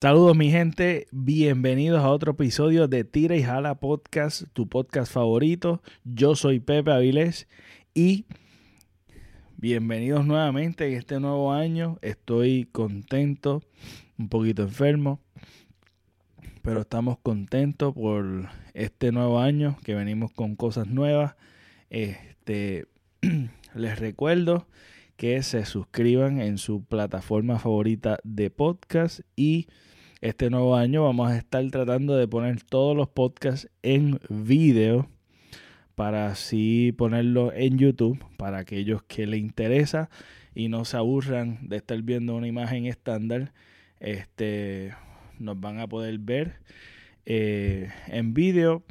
Saludos mi gente, bienvenidos a otro episodio de Tira y Jala Podcast, tu podcast favorito. Yo soy Pepe Avilés y bienvenidos nuevamente en este nuevo año. Estoy contento, un poquito enfermo, pero estamos contentos por este nuevo año que venimos con cosas nuevas. Este, les recuerdo que se suscriban en su plataforma favorita de podcast y este nuevo año vamos a estar tratando de poner todos los podcasts en video para así ponerlo en YouTube para aquellos que les interesa y no se aburran de estar viendo una imagen estándar. Este, nos van a poder ver eh, en video.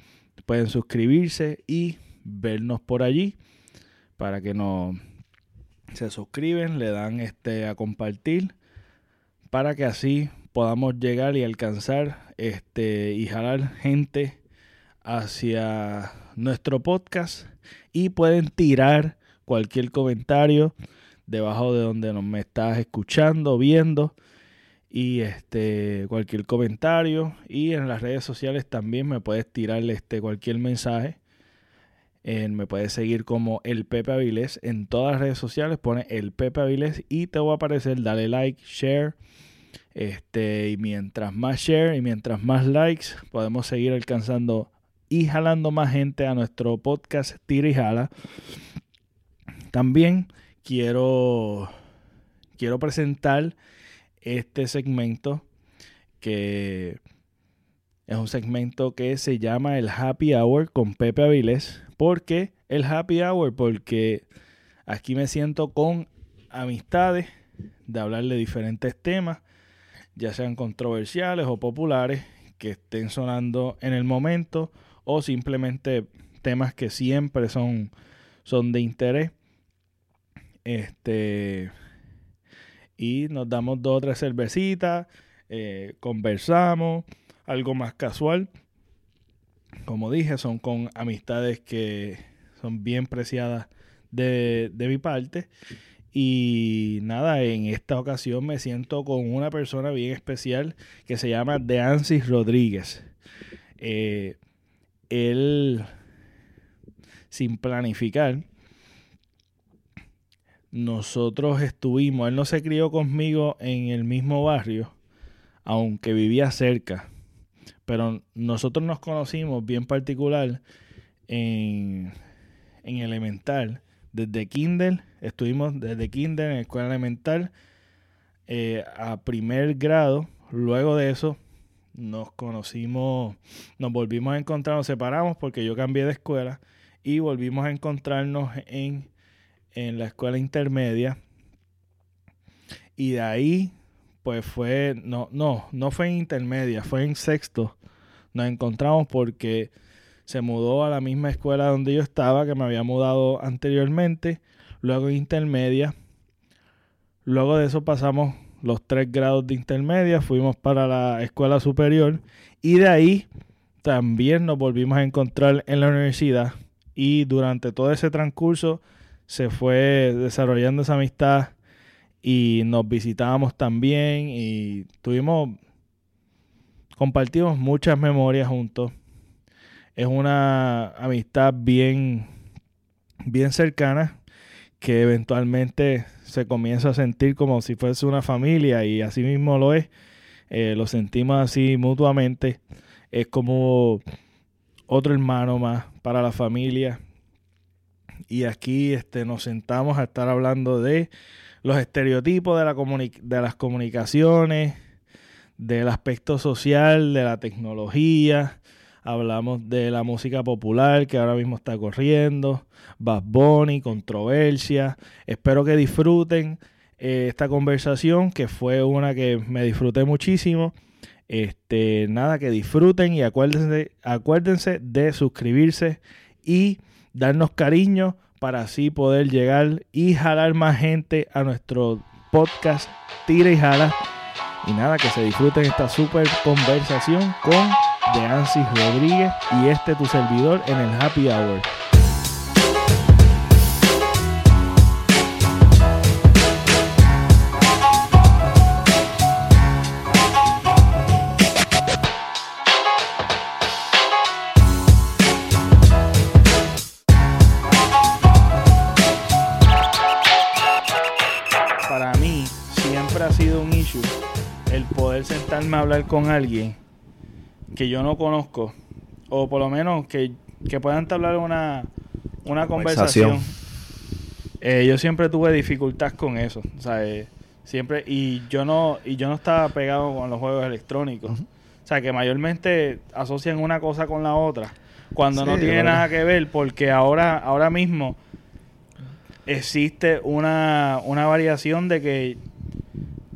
Pueden suscribirse y vernos por allí para que no se suscriben, le dan este a compartir para que así podamos llegar y alcanzar este y jalar gente hacia nuestro podcast y pueden tirar cualquier comentario debajo de donde nos me estás escuchando, viendo y este cualquier comentario y en las redes sociales también me puedes tirar este cualquier mensaje me puedes seguir como el Pepe Avilés en todas las redes sociales. Pone el Pepe Avilés y te va a aparecer. Dale like, share. Este, y mientras más share y mientras más likes, podemos seguir alcanzando y jalando más gente a nuestro podcast Tira y Jala. También quiero, quiero presentar este segmento que es un segmento que se llama el Happy Hour con Pepe Avilés. ¿Por qué el happy hour? Porque aquí me siento con amistades de hablar de diferentes temas, ya sean controversiales o populares, que estén sonando en el momento o simplemente temas que siempre son, son de interés. Este, y nos damos dos o tres cervecitas, eh, conversamos, algo más casual como dije, son con amistades que son bien preciadas de, mi parte. Y nada, en esta ocasión me siento con una persona bien especial que se llama Deansis Rodríguez. Eh, él, sin planificar, nosotros estuvimos, él no se crió conmigo en el mismo barrio, aunque vivía cerca pero nosotros nos conocimos bien particular en, en elemental. Desde Kindle, estuvimos desde Kindle en escuela elemental eh, a primer grado. Luego de eso nos conocimos, nos volvimos a encontrar, nos separamos porque yo cambié de escuela y volvimos a encontrarnos en, en la escuela intermedia. Y de ahí pues fue, no, no, no fue en intermedia, fue en sexto. Nos encontramos porque se mudó a la misma escuela donde yo estaba, que me había mudado anteriormente, luego intermedia. Luego de eso pasamos los tres grados de intermedia, fuimos para la escuela superior y de ahí también nos volvimos a encontrar en la universidad y durante todo ese transcurso se fue desarrollando esa amistad y nos visitábamos también y tuvimos, compartimos muchas memorias juntos. Es una amistad bien, bien cercana que eventualmente se comienza a sentir como si fuese una familia y así mismo lo es. Eh, lo sentimos así mutuamente. Es como otro hermano más para la familia. Y aquí este, nos sentamos a estar hablando de los estereotipos de, la de las comunicaciones, del aspecto social, de la tecnología. Hablamos de la música popular que ahora mismo está corriendo, Bad Bunny, controversia. Espero que disfruten eh, esta conversación, que fue una que me disfruté muchísimo. Este, nada, que disfruten y acuérdense, acuérdense de suscribirse y darnos cariño para así poder llegar y jalar más gente a nuestro podcast Tira y Jala. Y nada, que se disfruten esta super conversación con de Ansis Rodríguez y este tu servidor en el Happy Hour. Para mí siempre ha sido un issue el poder sentarme a hablar con alguien que yo no conozco, o por lo menos que, que puedan entablar una, una conversación, eh, yo siempre tuve dificultad con eso. O sea, eh, siempre, y yo no, y yo no estaba pegado con los juegos electrónicos. O sea, que mayormente asocian una cosa con la otra. Cuando no tiene nada que ver, porque ahora, ahora mismo existe una, una variación de que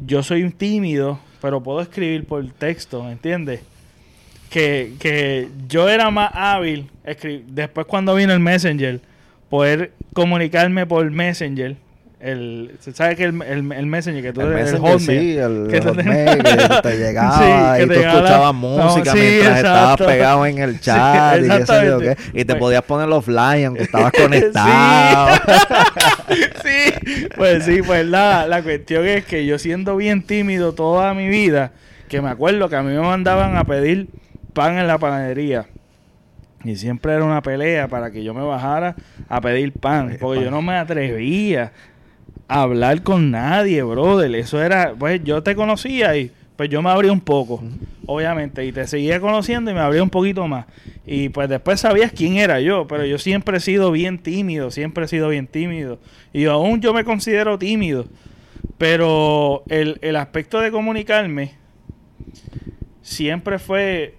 yo soy tímido, pero puedo escribir por texto, ¿me entiendes? Que, que yo era más hábil, después cuando vino el Messenger, poder comunicarme por Messenger el ¿sabes que el, el, el, Messenger que tú el, el Hotmail, sí, el, que, Hotmail, te llegaba sí, y tú escuchabas música mientras estabas pegado en el chat y, qué sé yo, qué, y te pues, podías poner offline aunque estabas conectado. Sí, pues sí pues la, la cuestión es que yo siendo bien tímido toda mi vida que me acuerdo que a mí me mandaban a pedir pan en la panadería y siempre era una pelea para que yo me bajara a pedir pan, porque yo no me atrevía hablar con nadie, brother. Eso era, pues yo te conocía y pues yo me abría un poco, obviamente, y te seguía conociendo y me abría un poquito más. Y pues después sabías quién era yo, pero yo siempre he sido bien tímido, siempre he sido bien tímido. Y aún yo me considero tímido. Pero el, el aspecto de comunicarme siempre fue,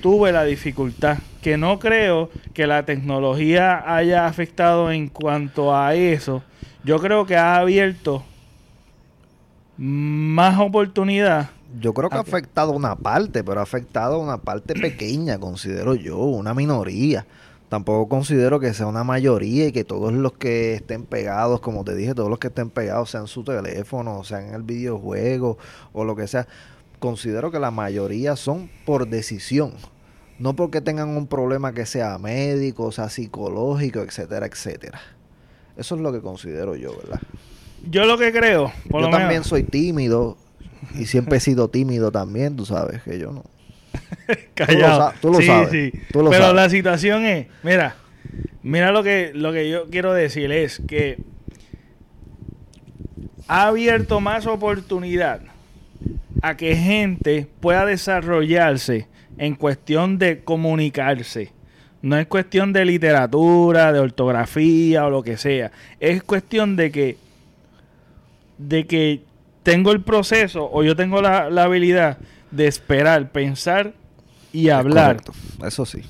tuve la dificultad, que no creo que la tecnología haya afectado en cuanto a eso yo creo que ha abierto más oportunidad. Yo creo que ha afectado una parte, pero ha afectado una parte pequeña, considero yo, una minoría. Tampoco considero que sea una mayoría y que todos los que estén pegados, como te dije, todos los que estén pegados sean su teléfono, sean el videojuego o lo que sea. Considero que la mayoría son por decisión, no porque tengan un problema que sea médico, sea psicológico, etcétera, etcétera. Eso es lo que considero yo, ¿verdad? Yo lo que creo, por yo también soy tímido y siempre he sido tímido también, tú sabes que yo no. Callado. Tú lo, sabes. Sí. Pero la situación es, mira, mira lo que lo que yo quiero decir es que ha abierto más oportunidad a que gente pueda desarrollarse en cuestión de comunicarse no es cuestión de literatura, de ortografía o lo que sea. Es cuestión de que, de que tengo el proceso o yo tengo la, habilidad de esperar, pensar y hablar. Eso sí.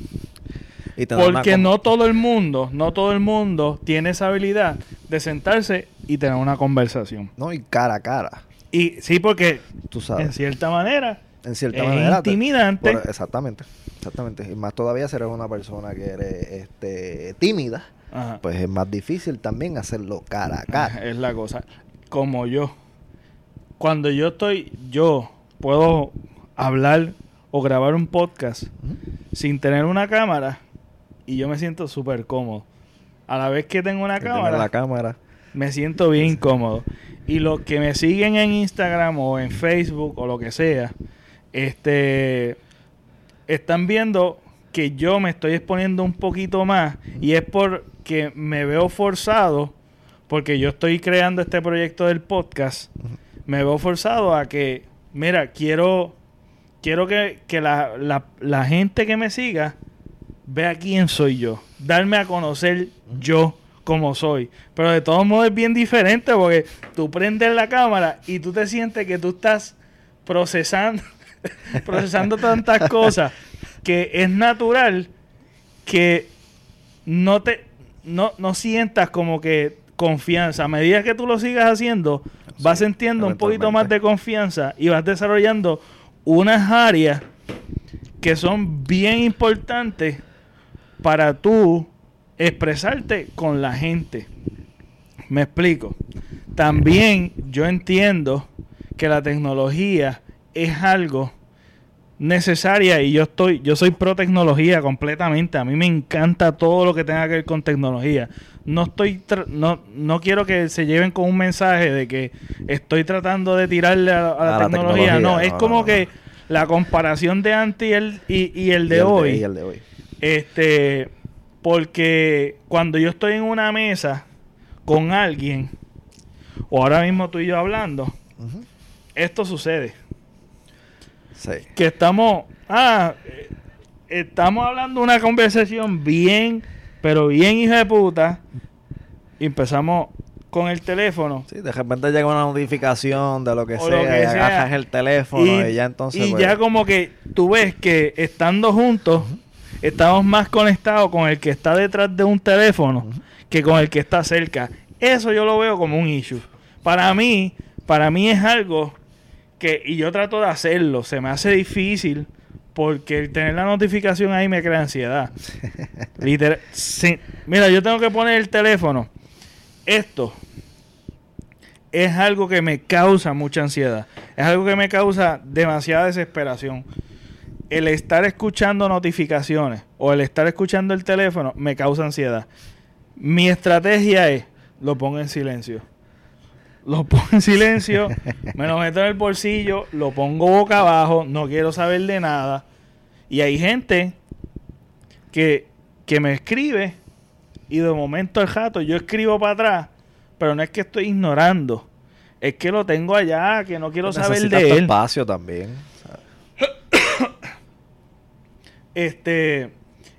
Porque no todo el mundo, no todo el mundo tiene esa habilidad de sentarse y tener una conversación. No, y cara a cara. Y sí, porque Tú sabes. en cierta manera en cierta manera. Intimidante. exactamente. Exactamente. Y más todavía si eres una persona que eres este, tímida, pues es más difícil también hacerlo cara a cara. Es la cosa. Como yo. Cuando yo estoy, yo puedo hablar o grabar un podcast sin tener una cámara y yo me siento súper cómodo. A la vez que tengo una cámara, la cámara, me siento bien cómodo. Y los que me siguen en Instagram o en Facebook o lo que sea, este están viendo que yo me estoy exponiendo un poquito más y es porque me veo forzado, porque yo estoy creando este proyecto del podcast, me veo forzado a que, mira, quiero, quiero que, la, la, gente que me siga vea quién soy yo, darme a conocer yo como soy. Pero de todos modos es bien diferente porque tú prendes la cámara y tú te sientes que tú estás procesando procesando tantas cosas que es natural que no te no, no sientas como que confianza. A medida que tú lo sigas haciendo, vas sintiendo un poquito más de confianza y vas desarrollando unas áreas que son bien importantes para tú expresarte con la gente. Me explico. También yo entiendo que la tecnología es algo necesaria y yo estoy yo soy pro tecnología completamente a mí me encanta todo lo que tenga que ver con tecnología no estoy no no quiero que se lleven con un mensaje de que estoy tratando de tirarle a, la, tecnología. no es como que la comparación de antes y el y, el, de, hoy, y el de hoy este porque cuando yo estoy en una mesa con alguien o ahora mismo tú y yo hablando esto sucede Sí. que estamos, ah, estamos hablando una conversación bien, pero bien hija de puta, y empezamos con el teléfono. Sí, de repente llega una notificación de lo que O sea, lo que y sea. agarras el teléfono y, ya entonces... y pues, ya como que tú ves que estando juntos, estamos más conectados con el que está detrás de un teléfono que con el que está cerca. Eso yo lo veo como un issue. Para mí, para mí es algo que, y yo trato de hacerlo, se me hace difícil porque el tener la notificación ahí me crea ansiedad. Literal, sí. Mira, yo tengo que poner el teléfono. Esto es algo que me causa mucha ansiedad. Es algo que me causa demasiada desesperación. El estar escuchando notificaciones o el estar escuchando el teléfono me causa ansiedad. Mi estrategia es, lo pongo en silencio. Lo pongo en silencio, me lo meto en el bolsillo, lo pongo boca abajo, no quiero saber de nada. Y hay gente que, que me escribe y de momento el jato yo escribo para atrás, pero no es que estoy ignorando, es que lo tengo allá, que no quiero saber de tu él. espacio también. ¿sabes? Este,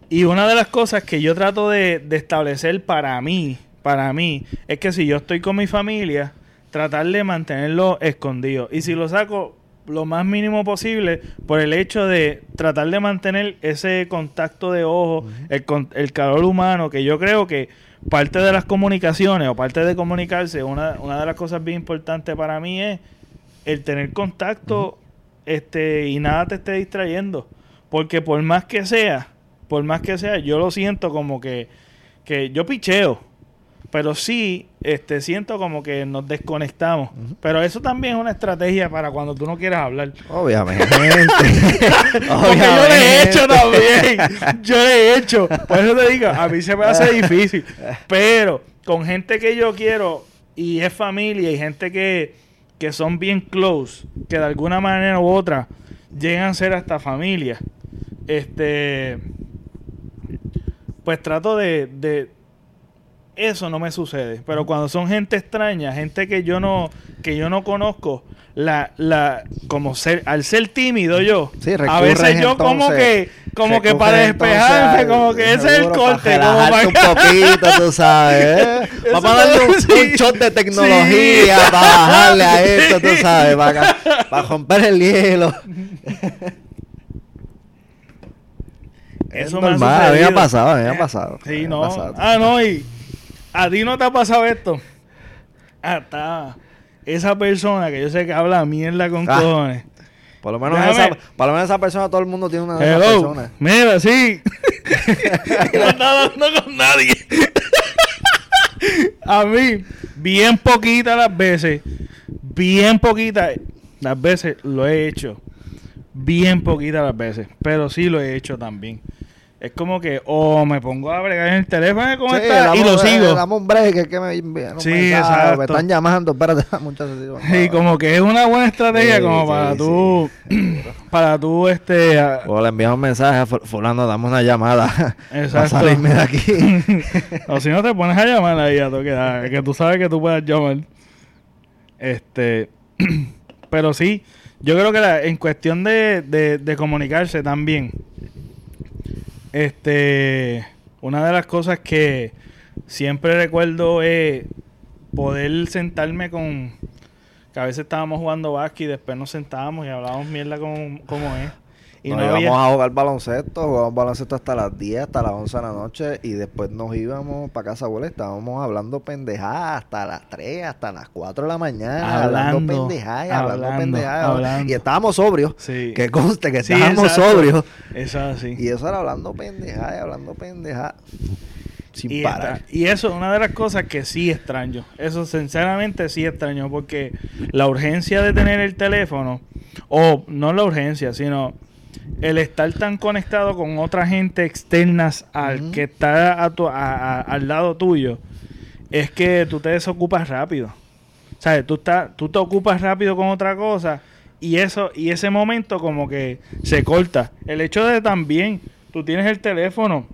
y una de las cosas que yo trato de, de establecer para mí, para mí, es que si yo estoy con mi familia, tratar de mantenerlo escondido. Y si lo saco lo más mínimo posible, por el hecho de tratar de mantener ese contacto de ojo, el, con- el calor humano, que yo creo que parte de las comunicaciones o parte de comunicarse, una, una de las cosas bien importantes para mí es el tener contacto este y nada te esté distrayendo. Porque por más que sea, por más que sea, yo lo siento como que, que yo picheo. Pero sí, este, siento como que nos desconectamos. Pero eso también es una estrategia para cuando tú no quieras hablar. Obviamente. Porque yo le he hecho también. Yo le he hecho. Por eso te digo, a mí se me hace difícil. Pero con gente que yo quiero y es familia y gente que, que son bien close, que de alguna manera u otra llegan a ser hasta familia. Este. Pues trato de, de eso no me sucede. Pero cuando son gente extraña, gente que yo no, que yo no conozco, la, la, como ser, al ser tímido yo, Sí, a veces yo como que, como que para despejarme, como que ese es el para corte, como para un poquito, tú sabes. ¿eh? Vamos a darle un, sí. un shot de tecnología Sí. para bajarle a esto, tú sabes, para, para romper el hielo. Es Eso me ha normal, me ha sucedido. pasado, a mí me ha Eh, pasado. Sí, me ha no. pasado. Ah, no, y a ti no te ha pasado esto. Hasta esa persona que yo sé que habla mierda con Ah. cojones. Por lo menos Déjame- esa, por lo menos esa persona, todo el mundo tiene una de esas Hello. personas. Mira, sí. no está hablando con nadie. a mí, bien poquitas las veces, bien poquitas las veces lo he hecho. Bien poquitas las veces, pero sí lo he hecho también. Es como que, o me pongo a bregar en el teléfono, ¿cómo Sí, está? Y lo sigo. Damos un break, que es que me un Sí, mensaje, exacto. Me están llamando, espérate, muchachos. Y no. como que es una buena estrategia como para tú, para tú, este, a- O le envías un mensaje a fu- fulano, dame una llamada. Exacto. Para salirme de aquí. o si no te pones a llamar ahí a toque, que tú sabes que tú puedes llamar. Este, pero sí, yo creo que la- en cuestión de, de, de comunicarse también, este, una de las cosas que siempre recuerdo es poder sentarme con, que a veces estábamos jugando básquet y después nos sentábamos y hablábamos mierda como, como es. Y nos no íbamos había- a jugar baloncesto, jugábamos baloncesto hasta las 10, hasta las 11 de la noche y después nos íbamos para casa abuela, estábamos hablando pendejadas hasta las 3, hasta las 4 de la mañana, hablando, Hablando, pendejadas, y hablando, hablando, pendejadas. hablando. Y estábamos sobrios, Sí. que conste que Sí, estábamos exacto. sobrios. Eso es así. Y eso era hablando pendejadas, hablando pendejadas. Sin Y, parar. esta- y eso es una de las cosas que sí extraño. Eso sinceramente sí extraño porque la urgencia de tener el teléfono, o no la urgencia, sino el estar tan conectado con otra gente externas al que está a tu- a- a- al lado tuyo, es que tú te desocupas rápido. ¿Sabes? Tú, estás- tú te ocupas rápido con otra cosa y eso y ese momento como que se corta. El hecho de también, tú tienes el teléfono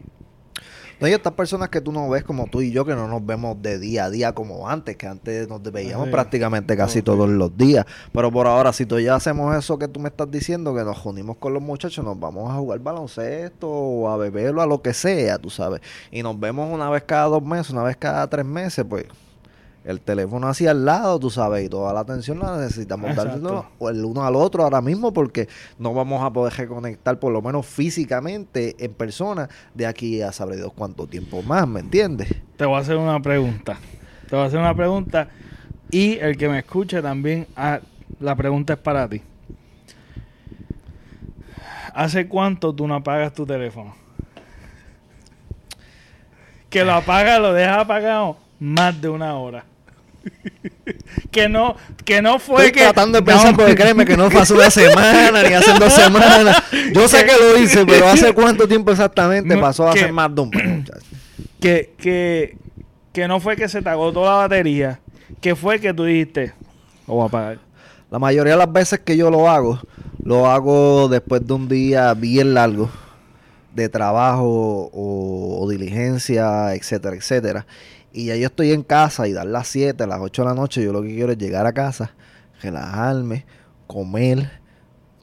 No, y estas personas que tú no ves como tú y yo, que no nos vemos de día a día como antes, que antes nos veíamos Sí. prácticamente casi todos los días. Pero por ahora, si tú ya hacemos eso que tú me estás diciendo, que nos unimos con los muchachos, nos vamos a jugar baloncesto o a beberlo, a lo que sea, tú sabes. Y nos vemos una vez cada dos meses, una vez cada tres meses, pues el teléfono así al lado, tú sabes, y toda la atención la necesitamos darle o el uno al otro ahora mismo porque no vamos a poder reconectar por lo menos físicamente en persona de aquí a sabré Dios cuánto tiempo más, ¿me entiendes? Te voy a hacer una pregunta. Te voy a hacer una pregunta. Y el que me escuche también, ah, la pregunta es para ti. ¿Hace cuánto tú no apagas tu teléfono? Que lo apagas, lo dejas apagado más de una hora. Que no, que no fue Estoy que. tratando de pensar No. porque créeme que no fue hace una semana ni hace dos semanas. Yo sé que lo hice, pero ¿hace cuánto tiempo exactamente No, pasó a ser más de un que, que, que no fue que se te agotó la batería, que fue que tú dijiste, lo voy a apagar. La mayoría de las veces que yo lo hago, lo hago después de un día bien largo de trabajo o, o diligencia, etcétera, etcétera. Y ya yo estoy en casa y dar las 7, las 8 de la noche, yo lo que quiero es llegar a casa, relajarme, comer,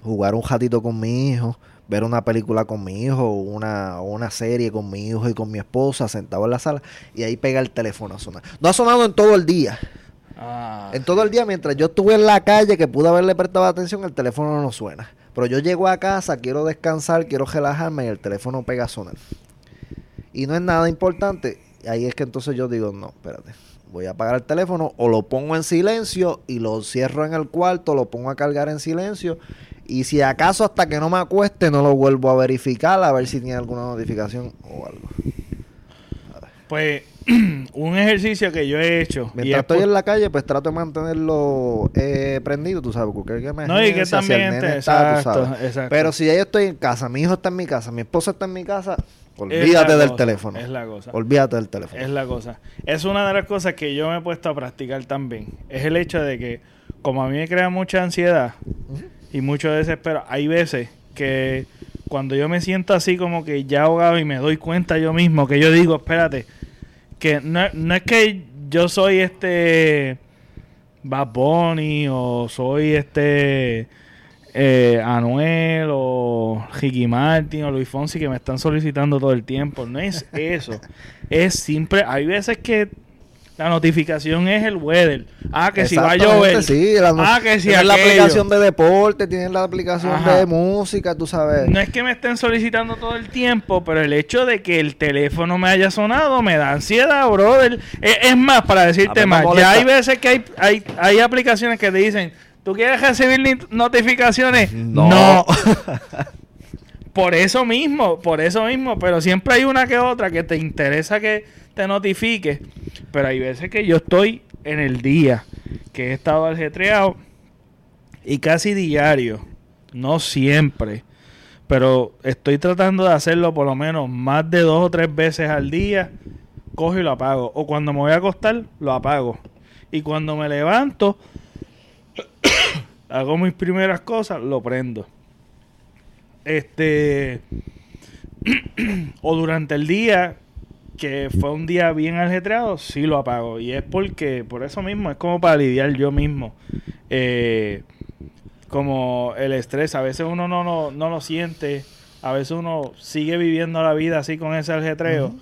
jugar un ratito con mi hijo, ver una película con mi hijo, una, una serie con mi hijo y con mi esposa sentado en la sala y ahí pega el teléfono a sonar. No ha sonado en todo el día. Ah, En todo el día, mientras yo estuve en la calle, que pude haberle prestado atención, el teléfono no suena. Pero yo llego a casa, quiero descansar, quiero relajarme y el teléfono pega a sonar. Y no es nada importante. Ahí es que entonces yo digo, no, espérate. Voy a apagar el teléfono o lo pongo en silencio y lo cierro en el cuarto, lo pongo a cargar en silencio. Y si acaso hasta que no me acueste no lo vuelvo a verificar a ver si tiene alguna notificación o algo. pues un ejercicio que yo he hecho. y Mientras es estoy por- en la calle, pues trato de mantenerlo eh, prendido, tú sabes, porque que me No, y que también te- exacto, exacto. Pero si ya yo estoy en casa, mi hijo está en mi casa, mi esposa está en mi casa, olvídate del cosa, teléfono. Es la cosa. Olvídate del teléfono. Es la cosa. Es una de las cosas que yo me he puesto a practicar también. Es el hecho de que, como a mí me crea mucha ansiedad y mucho desespero, hay veces que cuando yo me siento así como que ya ahogado y me doy cuenta yo mismo, que yo digo, espérate, que no, no es que yo soy este Bad Bunny o soy este eh, Anuel o Ricky Martin o Luis Fonsi que me están solicitando todo el tiempo. No es eso. es simple. Hay veces que la notificación es el weather. Ah, que si va a llover. Sí, la, Ah, que si tienes la aplicación de deporte, tienes la aplicación Ajá. de música, tú sabes. No es que me estén solicitando todo el tiempo, pero el hecho de que el teléfono me haya sonado me da ansiedad, brother. Es, es más, para decirte más, ya hay veces que hay, hay, hay aplicaciones que te dicen, ¿tú quieres recibir notificaciones? No. Por eso mismo, por eso mismo, pero siempre hay una que otra que te interesa que te notifique. Pero hay veces que yo estoy en el día, que he estado ajetreado y casi diario, no siempre, pero estoy tratando de hacerlo por lo menos más de dos o tres veces al día, cojo y lo apago. O cuando me voy a acostar, lo apago. Y cuando me levanto, hago mis primeras cosas, lo prendo. Este. o durante el día, que fue un día bien ajetreado, sí lo apago. Y es porque, por eso mismo, es como para lidiar yo mismo. Eh, como el estrés, a veces uno no, no, no lo siente, a veces uno sigue viviendo la vida así con ese ajetreo. Ujú.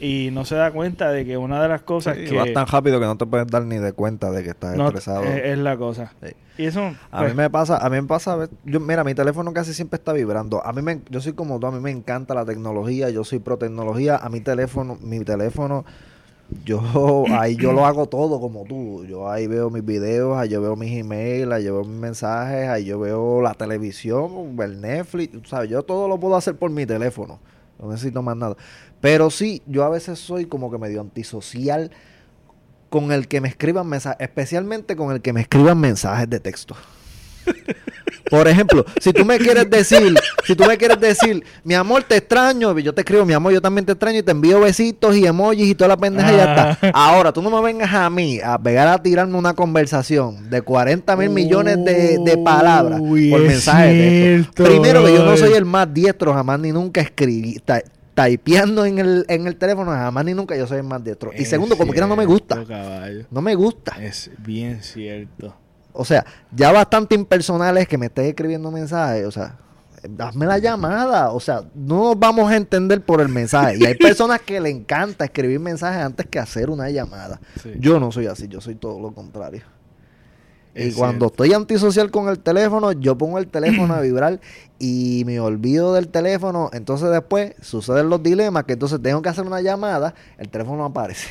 Y no se da cuenta de que una de las cosas Sí, que vas tan rápido que no te puedes dar ni de cuenta de que estás no- estresado. es, es la cosa. Sí. Y eso, A pues, mí me pasa, a mí me pasa, yo, mira, mi teléfono casi siempre está vibrando. A mí me, yo soy como tú, a mí me encanta la tecnología, yo soy pro tecnología. A mi teléfono, mi teléfono, yo ahí yo lo hago todo como tú. Yo ahí veo mis videos, ahí yo veo mis emails, ahí yo veo mis mensajes, ahí yo veo la televisión, el Netflix, sabes, yo todo lo puedo hacer por mi teléfono. No necesito más nada. Pero sí, yo a veces soy como que medio antisocial con el que me escriban mensajes, especialmente con el que me escriban mensajes de texto. Por ejemplo, si tú me quieres decir, si tú me quieres decir, mi amor, te extraño, yo te escribo, mi amor, yo también te extraño y te envío besitos y emojis y toda la pendeja y ya está. Ah. Ahora, tú no me vengas a mí a pegar a tirarme una conversación de 40 mil millones de, de palabras Uy, por mensaje de texto. Primero que yo no soy el más diestro, jamás ni nunca escribí. Typeando en el, en el teléfono, jamás ni nunca yo soy más diestro. Y Es segundo, como quiera no me gusta. caballo. No me gusta. Es bien cierto. O sea, ya bastante impersonal es que me estés escribiendo mensajes. O sea, hazme la llamada. O sea, no nos vamos a entender por el mensaje. Y hay personas que le encanta escribir mensajes antes que hacer una llamada. Sí. Yo no soy así, yo soy todo lo contrario. Y Es cuando cierto. estoy antisocial con el teléfono, yo pongo el teléfono a vibrar y me olvido del teléfono. Entonces después suceden los dilemas que entonces tengo que hacer una llamada, el teléfono no aparece.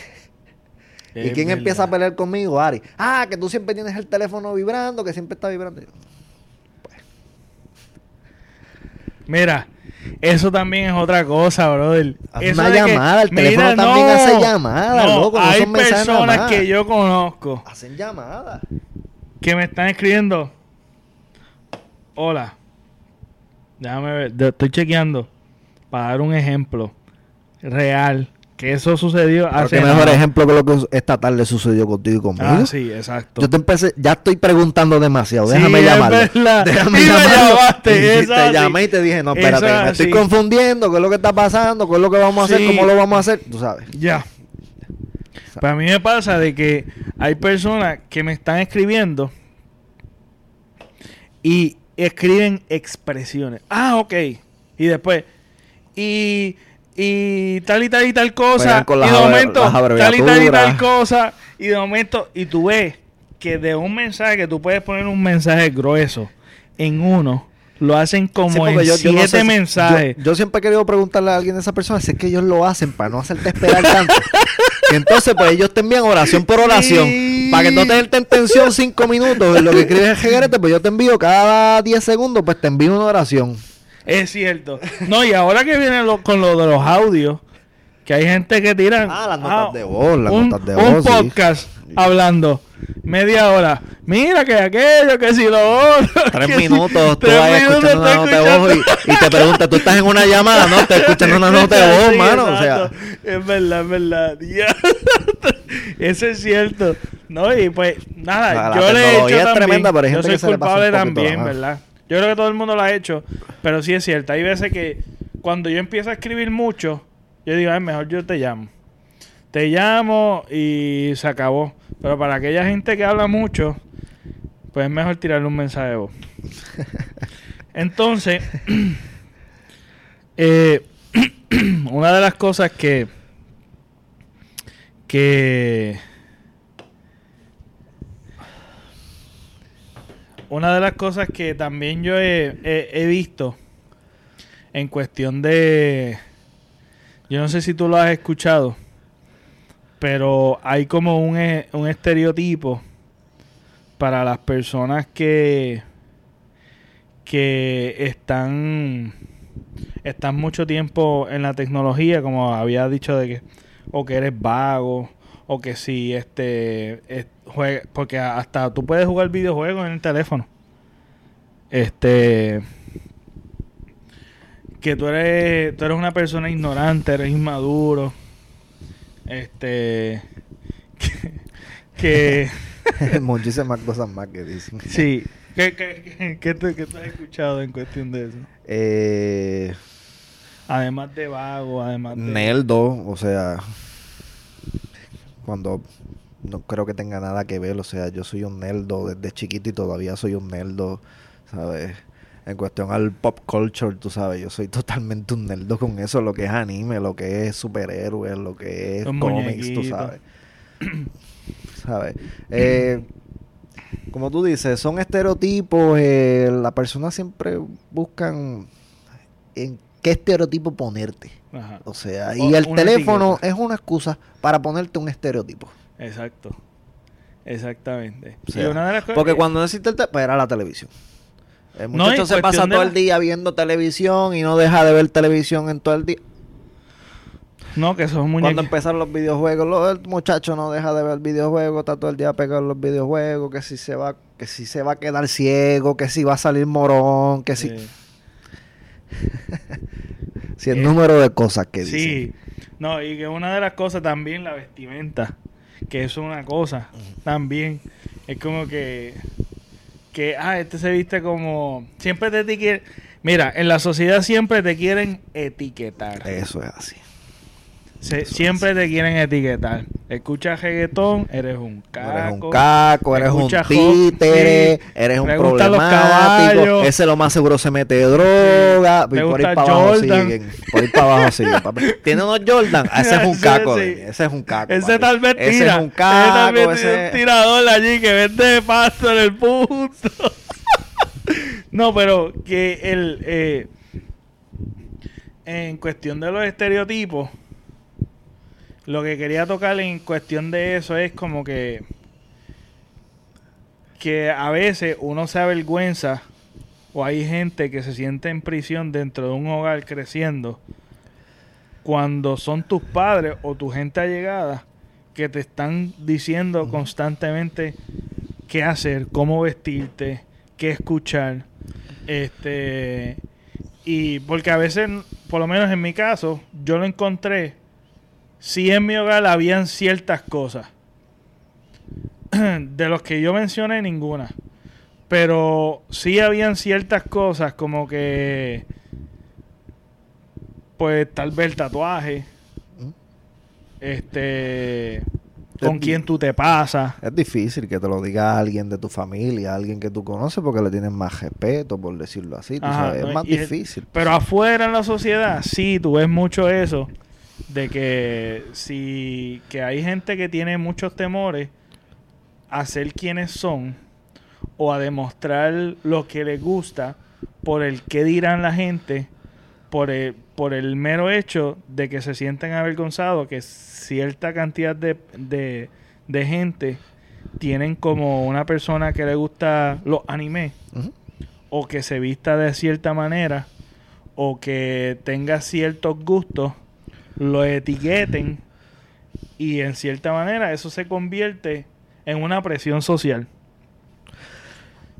¿Y quién empieza a pelear conmigo? Ari. Ah, que tú siempre tienes el teléfono vibrando, que siempre está vibrando. Mira, eso también es otra cosa, brother. Haz una que- llamada, el teléfono también hace llamadas, no, loco, no hay son personas que yo conozco Hacen llamadas. Que me están escribiendo. Hola. Déjame ver. Estoy chequeando. Para dar un ejemplo real. Que eso sucedió Pero hace. qué mejor nada. ejemplo que lo que esta tarde sucedió contigo y conmigo. Ah, sí, exacto. Yo te empecé, ya estoy preguntando demasiado. Sí, Déjame es verdad. Déjame Y me llamaste, Y te llamé y te dije, no, espérate, Eso me estoy confundiendo. ¿Qué es lo que está pasando? ¿Qué es lo que vamos a hacer? Sí. ¿Cómo lo vamos a hacer? Tú sabes. Ya. Para mí me pasa de que hay personas que me están escribiendo y escriben expresiones. Ah, ok. Y después, y, y tal y tal y tal cosa. Con y de momento, tal y tal y tal cosa. Y de momento, y tú ves que de un mensaje, que tú puedes poner un mensaje grueso en uno, lo hacen como Sí, en yo- yo no siete sé mensajes. Yo, yo siempre he querido preguntarle a alguien de esa persona si es que ellos lo hacen para no hacerte esperar tanto. y entonces, pues ellos te envían oración por oración. Sí. Para que no tenerte en tensión cinco minutos. Lo que escribes el jeguerete, pues yo te envío cada 10 segundos, pues te envío una oración. Es cierto. No, y ahora que viene lo- con lo de los audios, que hay gente que tiran Ah, las notas de voz, las un, notas de un voz, sí. podcast hablando media hora. Mira que aquello, que si lo otro. Tres minutos, tú vas escuchando una nota de voz y, y te preguntas, ¿tú estás en una llamada? No, te escuchan una nota de voz, Sí, mano. O sea, es verdad, es verdad. Ya. Eso es cierto. No, y pues nada, La yo le he hecho es también. tremenda, pero hay yo gente soy que culpable también. ¿verdad? Yo creo que todo el mundo lo ha hecho, pero sí es cierto. Hay veces que cuando yo empiezo a escribir mucho, yo digo, ay, mejor yo te llamo. Te llamo y se acabó. Pero para aquella gente que habla mucho, pues es mejor tirarle un mensaje de voz. Entonces, eh, una de las cosas que que una de las cosas que también yo he, he- he visto en cuestión de yo no sé si tú lo has escuchado pero hay como un, e- un estereotipo para las personas que que están están mucho tiempo en la tecnología como había dicho de que o que eres vago o que si este es- jue- porque hasta tú puedes jugar videojuegos en el teléfono. Este que tú eres tú eres una persona ignorante eres inmaduro este que, que muchísimas cosas más que dicen. sí ¿Qué, qué, qué, tú, qué tú has escuchado en cuestión de eso? Eh, Además de vago, además de... Neldo, o sea, cuando no creo que tenga nada que ver, o sea, yo soy un Neldo desde chiquito y todavía soy un Neldo, ¿sabes? En cuestión al pop culture, tú sabes, yo soy totalmente un Neldo con eso, lo que es anime, lo que es superhéroes, lo que es cómics, tú sabes. ¿Sabes? Eh, como tú dices, son estereotipos, eh, la persona siempre buscan en qué estereotipo ponerte. Ajá. O sea, O y el teléfono etiqueta. es una excusa para ponerte un estereotipo. Exacto. Exactamente. O sea, y una de las cosas Porque que- cuando necesita el teléfono, era la televisión. El muchacho se pasa todo la- el día viendo televisión y no deja de ver televisión en todo el día. No, que esos Cuando muñecos... empezaron los videojuegos, el muchacho no deja de ver videojuegos, está todo el día pegado en los videojuegos, que si se va, que si se va a quedar ciego, que si va a salir morón, que si, Sí. si el Eh, número de cosas que dicen. Sí. No, y que una de las cosas también la vestimenta. Que eso es una cosa. También. Es como que... Que, ah, este se viste como... Siempre te etiquetan... Mira, en la sociedad siempre te quieren etiquetar. Eso es así. Se- siempre te quieren etiquetar. Escuchas reggaetón, eres un caco. eres un caco, eres un títere, sí. eres un problemático. Ese lo más seguro se mete droga. Y por ahí gusta para abajo siguen. Por ahí para abajo siguen. Tiene unos Jordan. Ese es un caco. sí. Ese es un caco. Ese papi. tal vez tira. Ese es un Ese tal vez caco. Ese... un tirador allí que vende pasto en el punto. no, pero que el... eh, en cuestión de los estereotipos, lo que quería tocar en cuestión de eso es como que... Que a veces uno se avergüenza o hay gente que se siente en prisión dentro de un hogar creciendo cuando son tus padres o tu gente allegada que te están diciendo constantemente qué hacer, cómo vestirte, qué escuchar. Este y porque a veces, por lo menos en mi caso, yo lo encontré si en mi hogar habían ciertas cosas. De los que yo mencioné ninguna. Pero sí habían ciertas cosas como que pues tal vez el tatuaje, este, con quién tú te pasas. Es difícil que te lo diga alguien de tu familia, alguien que tú conoces, porque le tienes más respeto, por decirlo así. tú sabes, no, es más y el- difícil. Pero afuera en la sociedad, sí, tú ves mucho eso, de que si que hay gente que tiene muchos temores a ser quienes son o a demostrar lo que les gusta por el que dirán la gente, por el, por el mero hecho de que se sienten avergonzados que cierta cantidad de, de, de gente tienen como una persona que le gusta los animes o que se vista de cierta manera o que tenga ciertos gustos, lo etiqueten y en cierta manera eso se convierte en una presión social.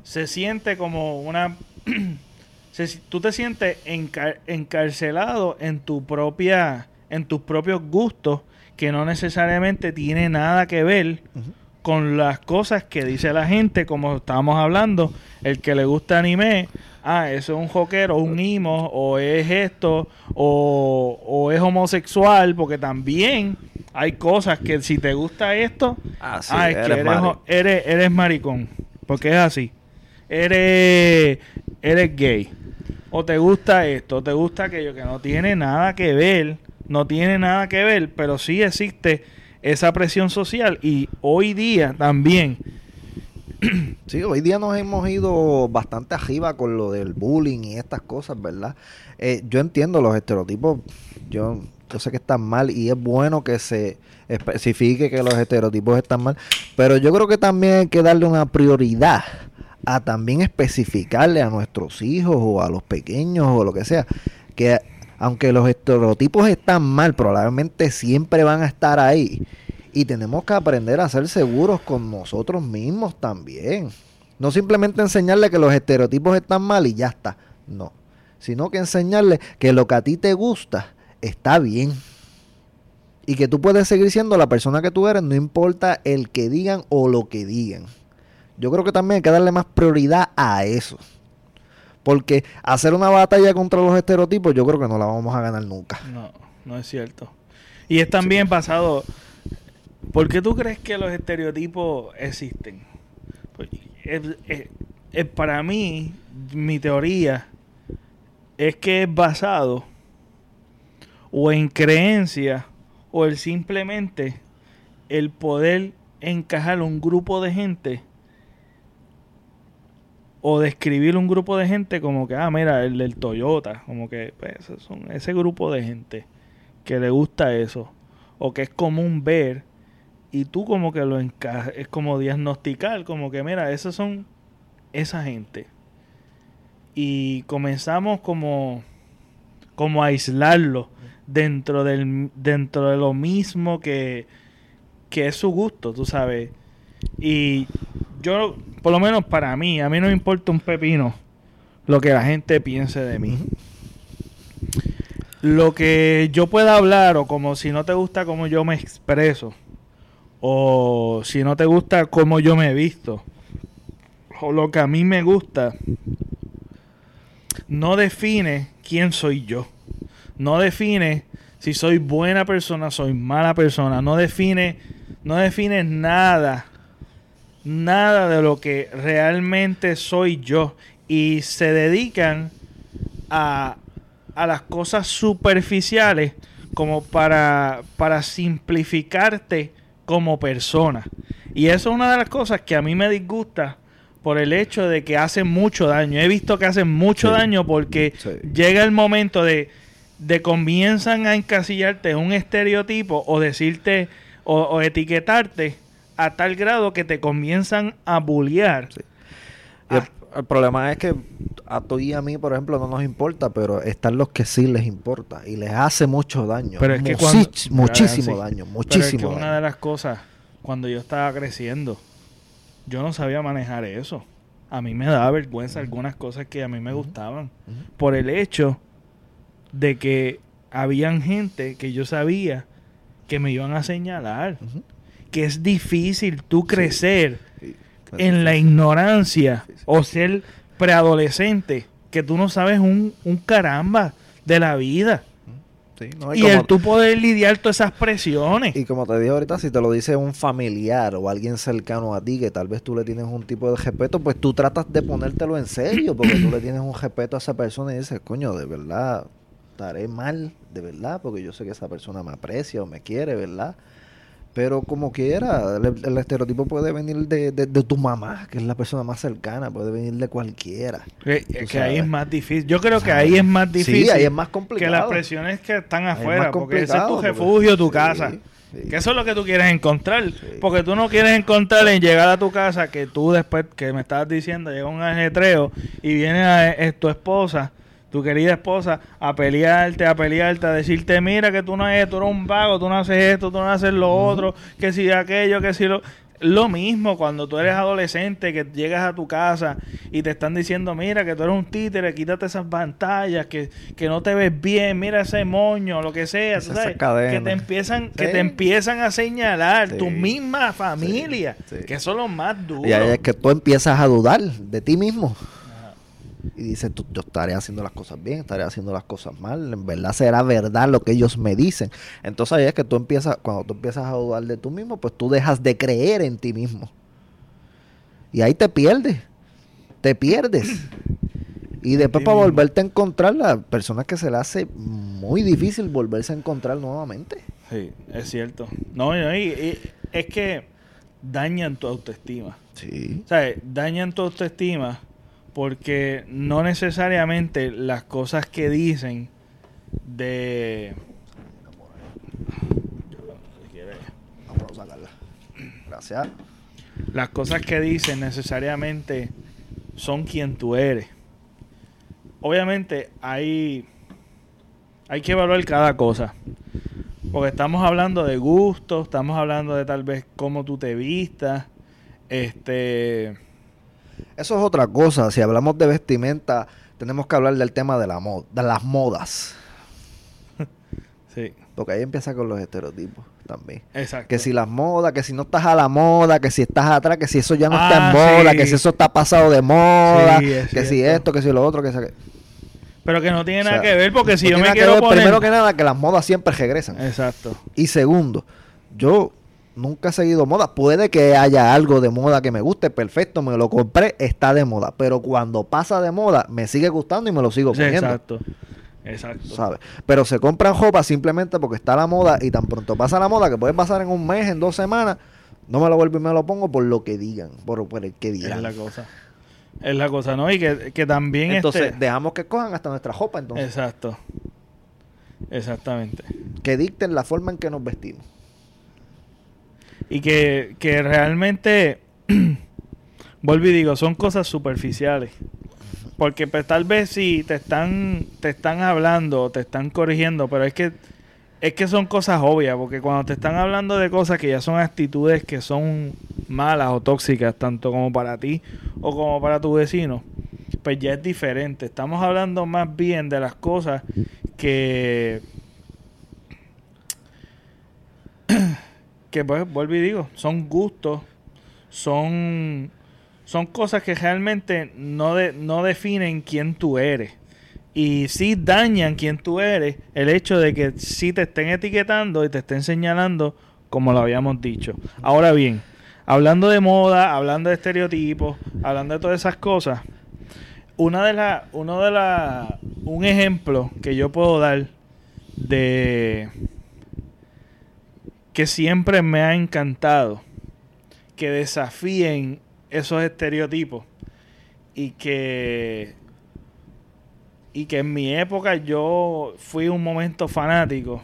Se siente como una... se- tú te sientes encar- encarcelado en tu propia en tus propios gustos que no necesariamente tiene nada que ver con las cosas que dice la gente, como estábamos hablando, el que le gusta anime, ah, eso es un joquero, un imo, o es esto, o, o es homosexual, porque también hay cosas que si te gusta esto, Ah, sí, ah, es que eres eres, mari- ho- eres, eres maricón, porque es así. Eres, eres gay. O te gusta esto, o te gusta aquello, que no tiene nada que ver, no tiene nada que ver, pero sí existe esa presión social y hoy día también. Sí, hoy día nos hemos ido bastante arriba con lo del bullying y estas cosas, ¿verdad? Eh, yo entiendo los estereotipos, yo, yo sé que están mal y es bueno que se especifique que los estereotipos están mal, pero yo creo que también hay que darle una prioridad a también especificarle a nuestros hijos o a los pequeños o lo que sea, que aunque los estereotipos están mal, probablemente siempre van a estar ahí. Y tenemos que aprender a ser seguros con nosotros mismos también. No simplemente enseñarle que los estereotipos están mal y ya está. No. Sino que enseñarle que lo que a ti te gusta está bien. Y que tú puedes seguir siendo la persona que tú eres, no importa el que digan o lo que digan. Yo creo que también hay que darle más prioridad a eso. Porque hacer una batalla contra los estereotipos, yo creo que no la vamos a ganar nunca. No, no es cierto. Y es también pasado. ¿Por qué tú crees que los estereotipos existen? Pues, es- es- es- para mí, mi teoría es que es basado o en creencia o el simplemente el poder encajar un grupo de gente o describir un grupo de gente como que, ah, mira, el del Toyota, como que pues, son ese grupo de gente que le gusta eso, o que es común ver, y tú como que lo encajas, es como diagnosticar, como que, mira, esos son esa gente. Y comenzamos como, como a aislarlo dentro, del, dentro de lo mismo que, que es su gusto, tú sabes. Y yo, por lo menos para mí, a mí no me importa un pepino lo que la gente piense de mí. Lo que yo pueda hablar, o como si no te gusta cómo yo me expreso, o si no te gusta cómo yo me he visto, o lo que a mí me gusta, no define quién soy yo. No define si soy buena persona, soy mala persona. No define, no nada, nada de lo que realmente soy yo. Y se dedican a, a las cosas superficiales como para, para simplificarte como persona. Y eso es una de las cosas que a mí me disgusta por el hecho de que hacen mucho daño. He visto que hacen mucho Sí. daño porque Sí. llega el momento de, de comienzan a encasillarte en un estereotipo o decirte o, o etiquetarte a tal grado que te comienzan a bullear. Sí. El, problema es que a tú y a mí, por ejemplo, no nos importa, pero están los que sí les importa y les hace mucho daño. Pero es que cuando- muchísimo Sí. daño, Pero muchísimo es que una de las cosas, cuando yo estaba creciendo, yo no sabía manejar eso. A mí me daba vergüenza algunas cosas que a mí me gustaban. Por el hecho de que habían gente que yo sabía que me iban a señalar. Que es difícil tú crecer. En la ignorancia o ser preadolescente, que tú no sabes un, un caramba de la vida. Sí, no, Y, como- el tú poder lidiar todas esas presiones. Y como te dije ahorita, si te lo dice un familiar o alguien cercano a ti, que tal vez tú le tienes un tipo de respeto, pues tú tratas de ponértelo en serio, porque tú le tienes un respeto a esa persona y dices, coño, de verdad, estaré mal, de verdad, porque yo sé que esa persona me aprecia o me quiere, ¿verdad? Pero como quiera, el, el estereotipo puede venir de, de- de tu mamá, que es la persona más cercana, puede venir de cualquiera. Que, Tú que ahí es más difícil. Yo creo que ahí es más difícil Sí, ahí es más que las presiones que están es afuera. Porque ese es tu refugio, tu sí, casa. sí. Que eso es lo que tú quieres encontrar. Sí. Porque tú no quieres encontrar en llegar a tu casa que tú después, que me estabas diciendo, llega un ajetreo y viene a, eh, tu esposa, tu querida esposa, a pelearte, a pelearte, a decirte, mira que tú no eres, tú eres un vago, tú no haces esto, tú no haces lo otro, que si aquello, que si lo... Lo mismo cuando tú eres adolescente, que llegas a tu casa y te están diciendo, mira que tú eres un títere, quítate esas pantallas, que, que no te ves bien, mira ese moño, lo que sea, tú Esas sabes, que te empiezan, que te empiezan a señalar Sí. tu misma familia, sí. que eso es lo más duro. Y ahí es que tú empiezas a dudar de ti mismo. Y dices, tú, yo estaré haciendo las cosas bien, estaré haciendo las cosas mal. En verdad será verdad lo que ellos me dicen. Entonces ahí es que tú empiezas, cuando tú empiezas a dudar de tú mismo, pues tú dejas de creer en ti mismo. Y ahí te pierdes. Te pierdes. Y después para volverte a encontrar, la persona que se le hace muy difícil volverse a encontrar nuevamente. Sí, es cierto. No, no, y, y es que dañan tu autoestima. Sí. O sea, dañan tu autoestima porque no necesariamente las cosas que dicen de... Las cosas que dicen necesariamente son quien tú eres. Obviamente hay, hay que evaluar cada cosa. Porque estamos hablando de gustos, estamos hablando de tal vez cómo tú te vistas. Este. Eso es otra cosa. Si hablamos de vestimenta, tenemos que hablar del tema de la moda, de las modas. Sí, Porque ahí empieza con los estereotipos también. exacto. Que si las modas, que si no estás a la moda, que si estás atrás, que si eso ya no está Ah, en moda, sí. que si eso está pasado de moda, Sí, es que si esto, que si lo otro, que si... Pero que no tiene o nada que ver porque si no yo me quiero ver, poner. Primero que nada, que las modas siempre regresan. Exacto. Y segundo, yo nunca he seguido moda. Puede que haya algo de moda que me guste, perfecto, me lo compré, está de moda. Pero cuando pasa de moda, me sigue gustando y me lo sigo Sí, poniendo. exacto. Exacto. ¿sabes? Pero se compran ropa simplemente porque está la moda y tan pronto pasa la moda, que puede pasar en un mes, en dos semanas, no me lo vuelvo y me lo pongo por lo que digan, por, por el que Es dirán. la cosa. Es la cosa, ¿no? Y que, que también Entonces, este- dejamos que cojan hasta nuestra ropa, entonces, Exacto. Exactamente. que dicten la forma en que nos vestimos. Y que, que realmente, vuelvo y digo, son cosas superficiales. Porque pues, tal vez si te están, te están hablando, te están corrigiendo, pero es que es que son cosas obvias, porque cuando te están hablando de cosas que ya son actitudes que son malas o tóxicas, tanto como para ti o como para tu vecino, pues ya es diferente. Estamos hablando más bien de las cosas que que pues vuelvo y digo, son gustos, son son cosas que realmente no de- no definen quién tú eres. Y sí dañan quien tú eres el hecho de que sí te estén etiquetando y te estén señalando como lo habíamos dicho. Ahora bien, hablando de moda, hablando de estereotipos, hablando de todas esas cosas, una de las, uno de la, un ejemplo que yo puedo dar de que siempre me ha encantado que desafíen esos estereotipos y que y que en mi época yo fui un momento fanático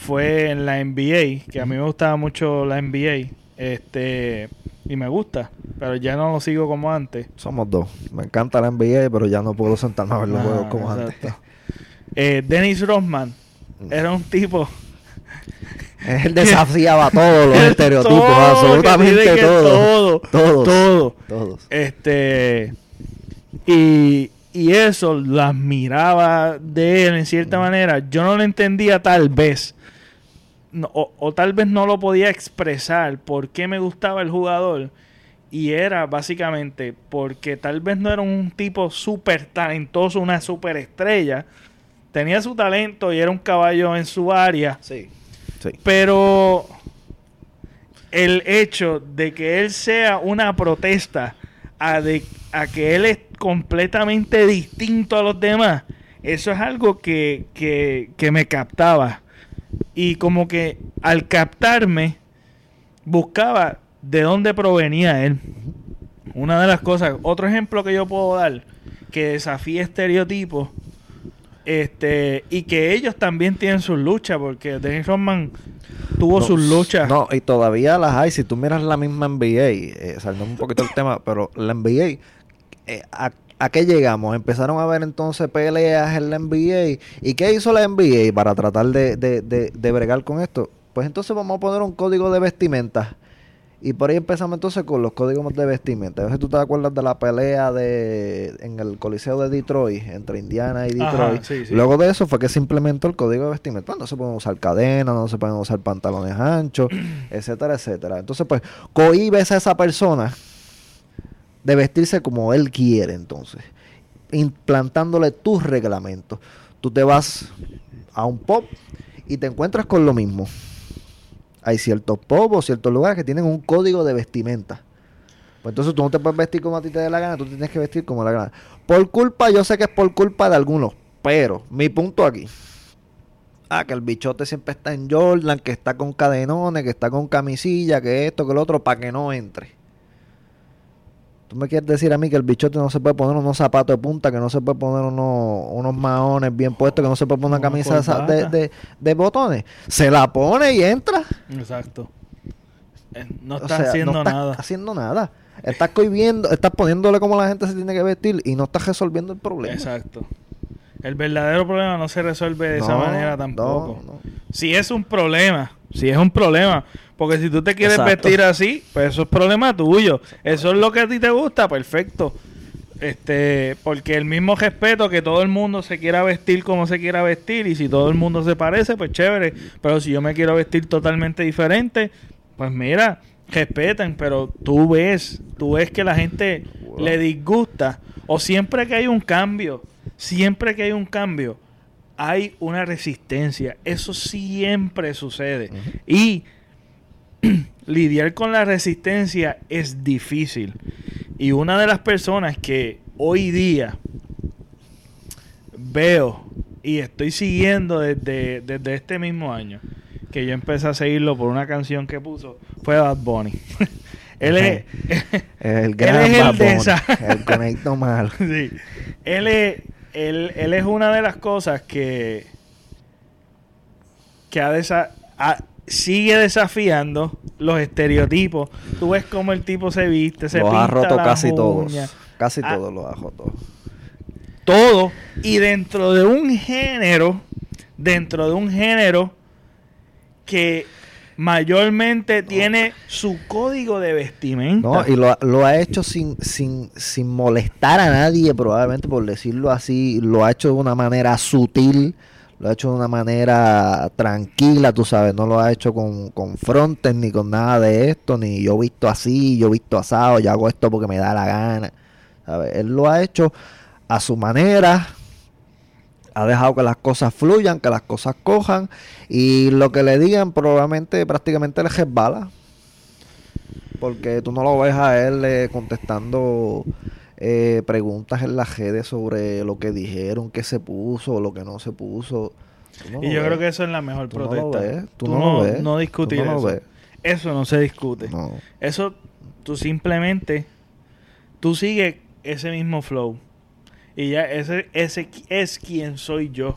fue en la NBA que a mí me gustaba mucho la NBA este y me gusta pero ya no lo sigo como antes Somos dos. Me encanta la NBA, pero ya no puedo sentarme a ver los Ah, juegos como exacto. antes. Eh, Dennis Rodman era un tipo Él desafiaba todos los estereotipos, Todo, absolutamente todo, Todos. todo. Todos. Este. Y, y eso lo admiraba de él en cierta manera. Yo no lo entendía tal vez. No, o, o tal vez no lo podía expresar por qué me gustaba el jugador. Y era básicamente porque tal vez no era un tipo súper talentoso, una súper estrella. Tenía su talento y era un caballo en su área. Sí. Pero el hecho de que él sea una protesta a, de, a que él es completamente distinto a los demás, eso es algo que, que, que me captaba. Y como que al captarme, buscaba de dónde provenía él. Una de las cosas, otro ejemplo que yo puedo dar, que desafía estereotipos, este, y que ellos también tienen sus luchas, porque Dennis Rodman tuvo No, sus luchas. No, y todavía las hay. Si tú miras la misma NBA, eh, un poquito del tema, pero la NBA, eh, ¿a, a qué llegamos? Empezaron a ver entonces peleas en la NBA. ¿Y qué hizo la NBA para tratar de, de, de, de bregar con esto? Pues entonces vamos a poner un código de vestimenta. Y por ahí empezamos entonces con los códigos de vestimenta. A veces tú te acuerdas de la pelea de en el Coliseo de Detroit, entre Indiana y Ajá, Detroit. sí, sí. Luego de eso fue que se implementó el código de vestimenta. No se pueden usar cadenas, no se pueden usar pantalones anchos, etcétera, etcétera. Entonces, pues, cohibes a esa persona de vestirse como él quiere, entonces, implantándole tus reglamentos. Tú te vas a un pop y te encuentras con lo mismo. Hay ciertos pop o ciertos lugares que tienen un código de vestimenta. Pues entonces tú no te puedes vestir como a ti te dé la gana, tú tienes que vestir como la gana. Por culpa, yo sé que es por culpa de algunos, pero mi punto aquí. Ah, que el bichote siempre está en Jordan, que está con cadenones, que está con camisilla, que esto, que lo otro, para que no entre. Tú me quieres decir a mí que el bichote no se puede poner unos zapatos de punta, que no se puede poner unos, unos maones bien puestos, que no se puede poner una camisa de de, botones. Se la pone y entra. Exacto. Eh, No O está sea, haciendo no estás nada. haciendo nada. Estás cohibiendo, estás poniéndole como la gente se tiene que vestir y no estás resolviendo el problema. Exacto. El verdadero problema no se resuelve de esa manera tampoco. no. Si es un problema, si es un problema, porque si tú te quieres Exacto. vestir así, pues eso es problema tuyo. Eso es lo que a ti te gusta, perfecto. Este, porque el mismo respeto que todo el mundo se quiera vestir como se quiera vestir y si todo el mundo se parece, pues chévere. Pero si yo me quiero vestir totalmente diferente, pues mira, respeten, pero tú ves, tú ves que la gente Wow. le disgusta o siempre que hay un cambio, siempre que hay un cambio, hay una resistencia. Eso siempre sucede. Ujú. Y lidiar con la resistencia es difícil. Y una de las personas que hoy día veo y estoy siguiendo desde, desde este mismo año, que yo empecé a seguirlo por una canción que puso, fue Bad Bunny. Él es... El gran es el Bad Bunny, el conecto malo. Sí. Él es, él, él es una de las cosas que, que ha desa- ha- sigue desafiando los estereotipos. Tú ves cómo el tipo se viste, se Los pinta ha roto las casi todos. Casi Ah. todos los ha roto. todo. Y dentro de un género, dentro de un género que mayormente tiene su código de vestimenta. No, y lo, ha- lo ha hecho sin, sin, sin molestar a nadie, probablemente por decirlo así. Lo ha hecho de una manera sutil, lo ha hecho de una manera tranquila, tú sabes. No lo ha hecho con, con frontes ni con nada de esto, ni yo visto así, yo visto asado, yo hago esto porque me da la gana. ¿sabes? Él lo ha hecho a su manera, ha dejado que las cosas fluyan, que las cosas cojan y lo que le digan probablemente prácticamente le resbala. Porque tú no lo ves a él eh, contestando eh, preguntas en las redes sobre lo que dijeron, qué se puso, lo que no se puso. y yo creo que eso es la mejor protesta. tú, no, lo ves. No discutir eso. Eso no se discute. Eso tú simplemente, tú sigues ese mismo flow. Y ya ese, ese es quien soy yo.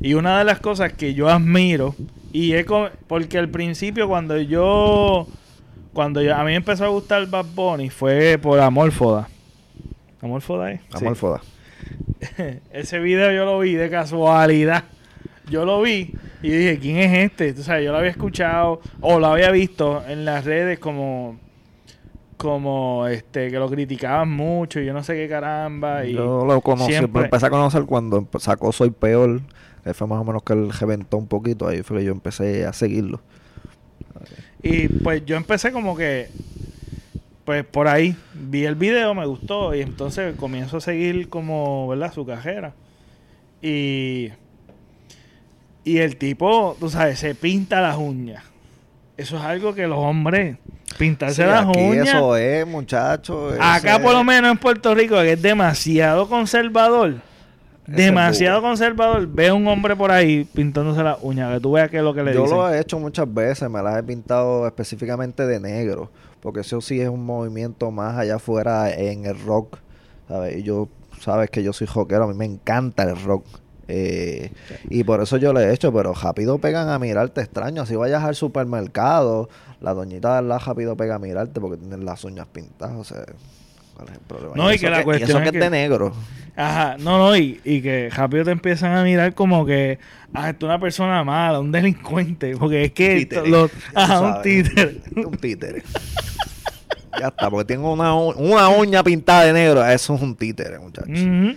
Y una de las cosas que yo admiro, y es porque al principio cuando yo, cuando yo, a mí me empezó a gustar Bad Bunny fue por Amorfoda. Amorfoda es. Amorfoda. ese video yo lo vi de casualidad. Yo lo vi y dije, ¿quién es este? Tú sabes, yo lo había escuchado o lo había visto en las redes como como este que lo criticaban mucho y yo no sé qué caramba y yo lo conocí empecé a conocer cuando sacó Soy Peor que fue más o menos que él reventó un poquito ahí fue que yo empecé a seguirlo. Y pues yo empecé como que pues por ahí vi el video me gustó y entonces comienzo a seguir como verdad su cajera y y el tipo tú sabes se pinta las uñas eso es algo que los hombres pintarse las uñas. Eso es, muchachos. Acá, por lo menos en Puerto Rico, que es demasiado conservador. demasiado conservador. Ve un hombre por ahí pintándose las uñas. Que tú veas qué es lo que le Yo lo he hecho muchas veces. Me las he pintado específicamente de negro. Porque eso sí es un movimiento más allá afuera en el rock. ¿sabes? Y yo, sabes que yo soy rockero. A mí me encanta el rock. Eh, y por eso yo le he hecho, pero rápido pegan a mirarte extraño. Si vayas al supermercado, la doñita de la rápido pega a mirarte porque tienen las uñas pintadas. O sea, ¿cuál es el problema? No, y, que la cuestión es, que, es de negro. Ajá, no, no, y, y, que rápido te empiezan a mirar como que, ah, es una persona mala, un delincuente, porque es que los, ajá, un títere. un títere. ya está, porque tengo una, una uña pintada de negro, eso es un títere, muchachos.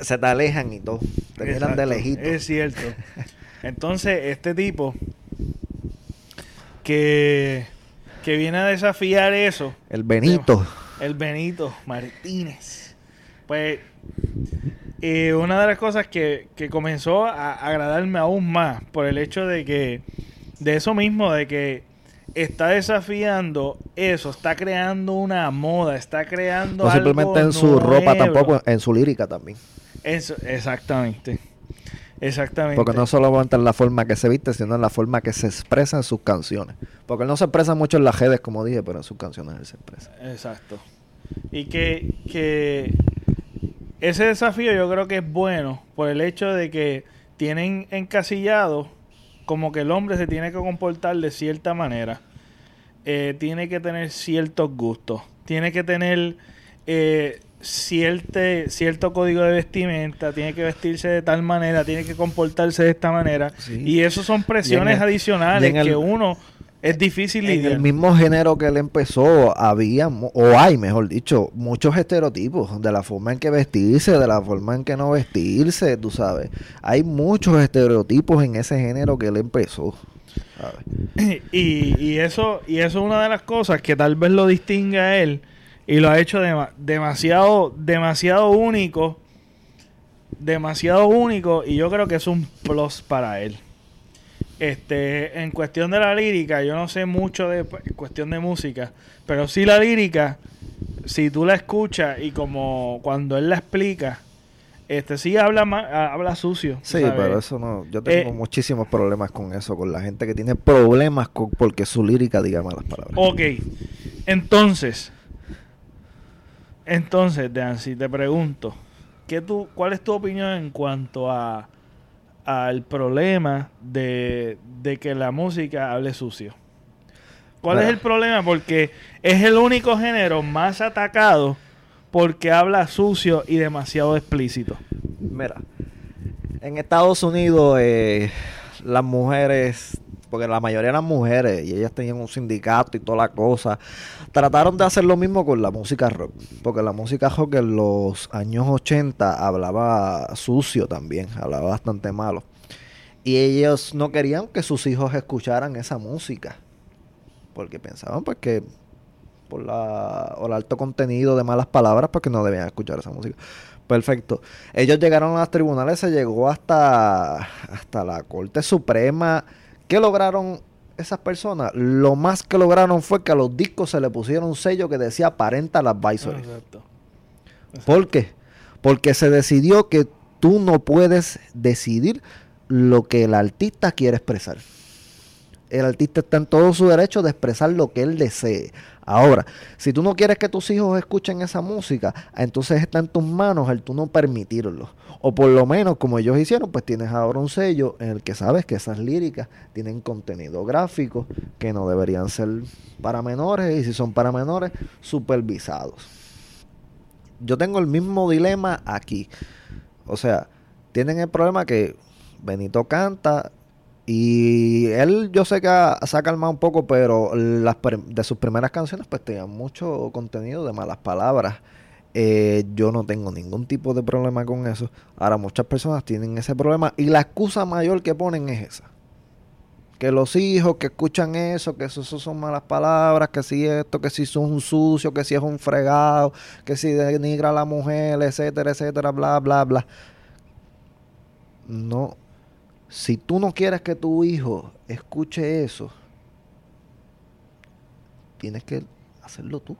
Se, te alejan y todo. Te miran de lejito. Es cierto. Entonces, este tipo que, que viene a desafiar eso. El Benito. El Benito Martínez. Pues eh, una de las cosas que, que comenzó a agradarme aún más por el hecho de que, de eso mismo, de que está desafiando eso, está creando una moda, está creando no simplemente en su ropa tampoco, en su lírica también. Eso, exactamente. Exactamente. Porque no solo en la forma que se viste, sino en la forma que se expresa en sus canciones. Porque él no se expresa mucho en las redes, como dije, pero en sus canciones él se expresa. Exacto. Y que, que ese desafío yo creo que es bueno por el hecho de que tienen encasillado como que el hombre se tiene que comportar de cierta manera eh, tiene que tener ciertos gustos, tiene que tener eh, cierto código de vestimenta, tiene que vestirse de tal manera, tiene que comportarse de esta manera. Y eso son presiones adicionales que uno es difícil En el mismo género que él empezó, había, o hay, mejor dicho, muchos estereotipos de la forma en que vestirse, de la forma en que no vestirse, tú sabes. Hay muchos estereotipos en ese género que él empezó. Y, y, eso, y eso es una de las cosas que tal vez lo distingue a él y lo ha hecho demasiado, demasiado único. Demasiado único. Y yo creo que es un plus para él. Este, en cuestión de la lírica, yo no sé mucho de cuestión de música, pero sí la lírica, si tú la escuchas y como cuando él la explica, este sí habla habla sucio. Sí, pero eso no. Yo tengo eh, muchísimos problemas con eso, con la gente que tiene problemas con porque su lírica diga malas palabras. Ok, entonces, entonces, si te pregunto, ¿qué tú, ¿cuál es tu opinión en cuanto a al problema de, de que la música hable sucio? ¿Cuál es el problema? Porque es el único género más atacado porque habla sucio y demasiado explícito. Mira, en Estados Unidos eh, las mujeres, porque la mayoría eran mujeres y ellas tenían un sindicato y toda la cosa, trataron de hacer lo mismo con la música rock, porque la música rock en los años 80 hablaba sucio también, hablaba bastante malo. Y ellos no querían que sus hijos escucharan esa música, porque pensaban pues que por la, el alto contenido de malas palabras, porque no debían escuchar esa música. Perfecto. Ellos llegaron a los tribunales, se llegó hasta, hasta la Corte Suprema. ¿Qué lograron esas personas? Lo más que lograron fue que a los discos se le pusieron un sello que decía Parental Advisory. Exacto. ¿Por qué? Porque se decidió que tú no puedes decidir lo que el artista quiere expresar. El artista está en todo su derecho de expresar lo que él desee. Ahora, si tú no quieres que tus hijos escuchen esa música, entonces está en tus manos el tú no permitirlo. O por lo menos, como ellos hicieron, pues tienes ahora un sello en el que sabes que esas líricas tienen contenido gráfico que no deberían ser para menores y si son para menores, supervisados. Yo tengo el mismo dilema aquí. O sea, tienen el problema que Benito canta y él yo sé que se ha calmado un poco, pero las de sus primeras canciones pues tenían mucho contenido de malas palabras. Eh, yo no tengo ningún tipo de problema con eso. Ahora muchas personas tienen ese problema y la excusa mayor que ponen es esa. Que los hijos que escuchan eso, que eso son malas palabras, que si esto, que si son un sucio, que si es un fregado, que si denigra a la mujer, etcétera, etcétera, bla, bla, bla. No. Si tú no quieres que tu hijo escuche eso, tienes que hacerlo tú.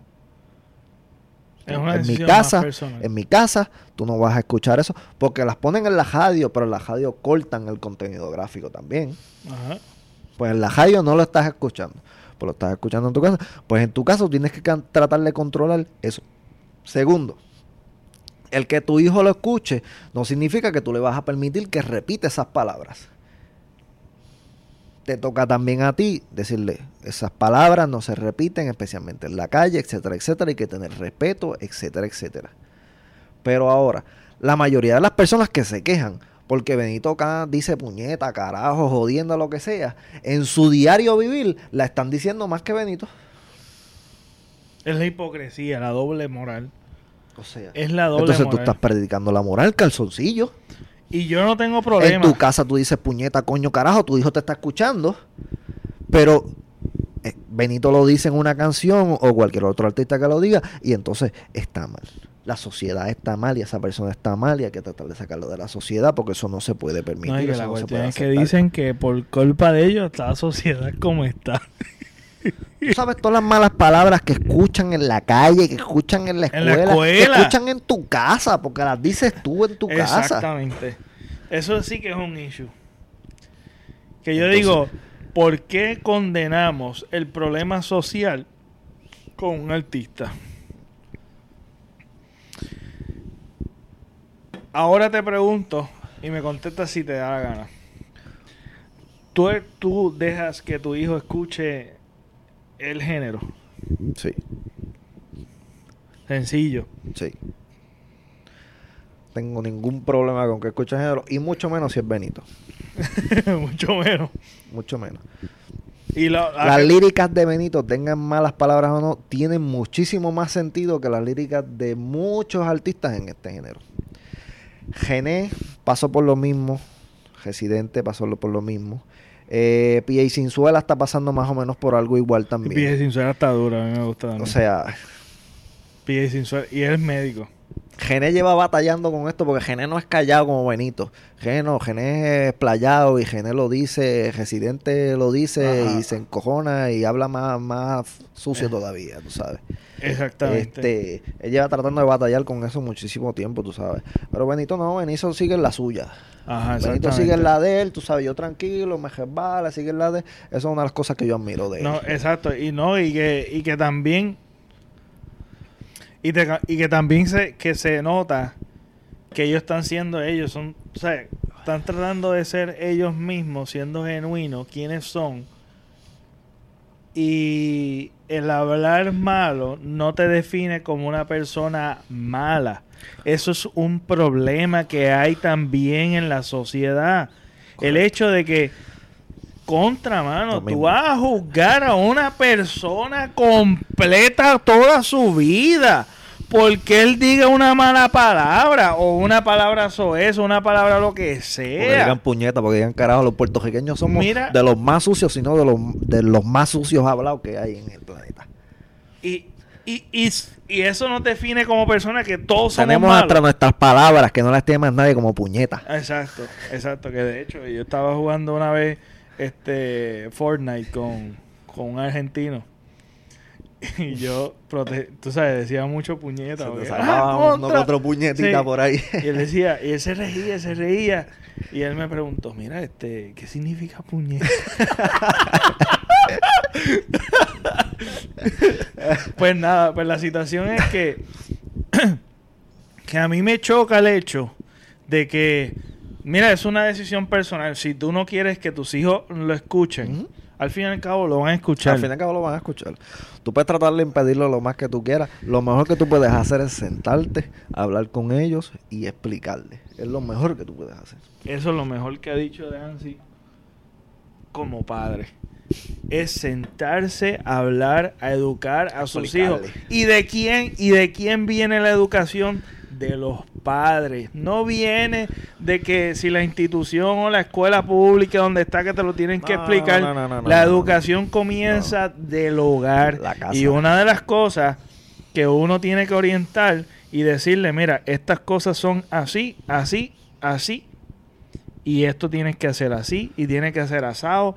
Es una en mi casa, en mi casa, tú no vas a escuchar eso, porque las ponen en la radio, pero en la radio cortan el contenido gráfico también. Ajá. Pues en la radio no lo estás escuchando, pues lo estás escuchando en tu casa. Pues en tu caso tienes que tratar de controlar eso. Segundo, el que tu hijo lo escuche no significa que tú le vas a permitir que repita esas palabras. Te toca también a ti decirle, esas palabras no se repiten, especialmente en la calle, etcétera, etcétera, hay que tener respeto, etcétera, etcétera. Pero ahora, la mayoría de las personas que se quejan porque Benito acá dice puñeta, carajo, jodiendo lo que sea, en su diario vivir la están diciendo más que Benito. Es la hipocresía, la doble moral. O sea, Es la doble entonces tú moral. estás predicando la moral, calzoncillo. Y yo no tengo En problema. tu casa tú dices puñeta, coño, carajo, tu hijo te está escuchando, pero eh, Benito lo dice en una canción o cualquier otro artista que lo diga y entonces está mal. La sociedad está mal y esa persona está mal y hay que tratar de sacarlo de la sociedad porque eso no se puede permitir. No, y que eso la no se cuestión puede es que dicen que por culpa de ellos está la sociedad como está. Tú sabes todas las malas palabras que escuchan en la calle, que escuchan en la En la escuela, que escuchan en tu casa, porque las dices tú en tu casa. Exactamente. Eso sí que es un issue. Que yo Entonces- digo, ¿por qué condenamos el problema social con un artista? Ahora te pregunto y me contestas si te da la gana. ¿Tú, tú dejas que tu hijo escuche el género? Sí, Sencillo. sí. Tengo ningún problema con que escuchen género y mucho menos si es Benito. Mucho menos. Mucho menos. Y la- la- Las líricas de Benito, tengan malas palabras o no, tienen muchísimo más sentido que las líricas de muchos artistas en este género. Gené pasó por lo mismo. Residente pasó por lo mismo. Eh, P.A. Sinzuela está pasando más o menos por algo igual también. Pie sin suela está dura, a mí me gusta también. O sea, Pie sin suela. Y él es médico. Gené lleva batallando con esto porque Gené no es callado como Benito. Gené no, Gené es playado y Gené lo dice, Residente lo dice Ajá. y se encojona y habla más, más sucio Eh. todavía, tú sabes. Exactamente. Este, él lleva tratando de batallar con eso muchísimo tiempo, tú sabes. Pero Benito no, Benito sigue en la suya. Ajá, Benito sigue en la de él, tú sabes, yo tranquilo, me resbala, sigue en la de él. Esa es una de las cosas que yo admiro de él. No, exacto. Y no, y que, y que también. Y, te- y que también se, que se nota que ellos están siendo ellos. Son, o sea, están tratando de ser ellos mismos, siendo genuinos, quiénes son. Y el hablar malo no te define como una persona mala. Eso es un problema que hay también en la sociedad. El hecho de que, contra mano, tú mismo. vas a juzgar a una persona completa toda su vida. Porque él diga una mala palabra o una palabra soez una palabra lo que Porque sea. digan puñeta, porque digan carajo, los puertorriqueños somos Mira- de los más sucios, sino de los, de los más sucios hablados que hay en el planeta. Y Y, y, y eso nos define como personas que todos somos Tenemos malos. hasta nuestras palabras que no las tiene más nadie como puñeta. Exacto, exacto. Que de hecho yo estaba jugando una vez este Fortnite con, con un argentino. Y yo, prote- tú sabes, decía mucho puñeta. Se te sacaba otro puñetita Sí. por ahí. Y él decía, y él se reía, se reía. Y él me preguntó, mira, este, ¿qué significa puñeta? pues nada, pues la situación es que, que a mí me choca el hecho de que, mira, es una decisión personal. Si tú no quieres que tus hijos lo escuchen, al fin y al cabo lo van a escuchar. Al fin y al cabo lo van a escuchar. Tú puedes tratar de impedirlo lo más que tú quieras. Lo mejor que tú puedes hacer es sentarte, hablar con ellos y explicarles. Es lo mejor que tú puedes hacer. Eso es lo mejor que ha dicho Nancy como padre. Es sentarse a hablar, a educar a sus hijos. ¿Y de quién y de quién viene la educación? De los padres. No viene de que si la institución o la escuela pública donde está que te lo tienen que explicar. no, no, la educación comienza del hogar. La casa. Y una de las cosas que uno tiene que orientar y decirle, mira, estas cosas son así, así, así. Y esto tienes que hacer así y tienes que hacer asado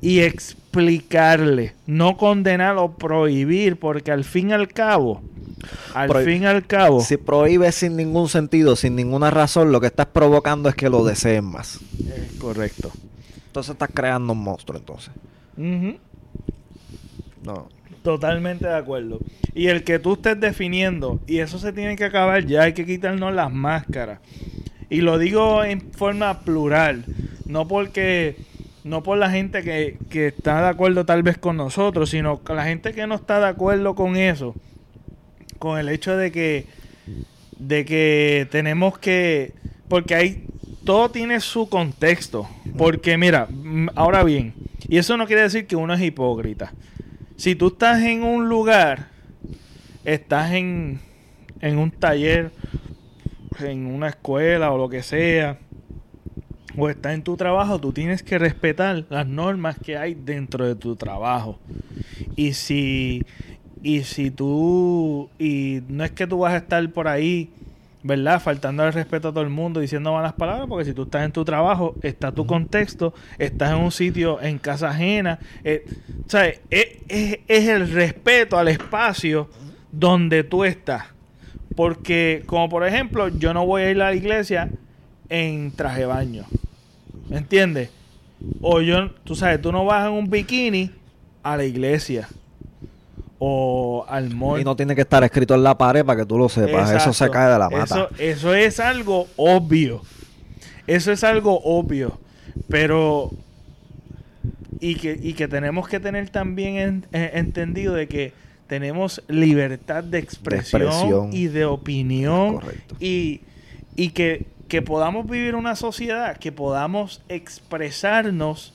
y explicarle, no condenar o prohibir, porque al fin y al cabo, al fin y al cabo, Si prohíbes sin ningún sentido, sin ninguna razón, lo que estás provocando es que lo deseen más. es correcto. Entonces estás creando un monstruo, entonces. No. Totalmente de acuerdo. Y el que tú estés definiendo, y eso se tiene que acabar ya, hay que quitarnos las máscaras. Y lo digo en forma plural, no porque, no por la gente que, que está de acuerdo tal vez con nosotros, sino con la gente que no está de acuerdo con eso, con el hecho de que, de que tenemos que, porque hay, todo tiene su contexto. Porque mira, mm, ahora bien, y eso no quiere decir que uno es hipócrita. Si tú estás en un lugar, estás en, en un taller, en una escuela o lo que sea, o estás en tu trabajo, tú tienes que respetar las normas que hay dentro de tu trabajo. Y si, y si tú, y no es que tú vas a estar por ahí, ¿verdad? Faltando el respeto a todo el mundo, diciendo malas palabras, porque si tú estás en tu trabajo, está tu contexto, estás en un sitio en casa ajena, eh, ¿sabes? Es, es- es el respeto al espacio donde tú estás. Porque, como por ejemplo, yo no voy a ir a la iglesia en traje de baño. ¿Me entiendes? O yo, tú sabes, tú no vas en un bikini a la iglesia. O al mall. Y no tiene que estar escrito en la pared para que tú lo sepas. Eso se Exacto. cae de la mata. Eso, eso es algo obvio. Eso es algo obvio. Pero. Y que, y que tenemos que tener también en- entendido de que tenemos libertad de expresión, expresión. y de opinión. Correcto. Y, y que, que podamos vivir una sociedad, que podamos expresarnos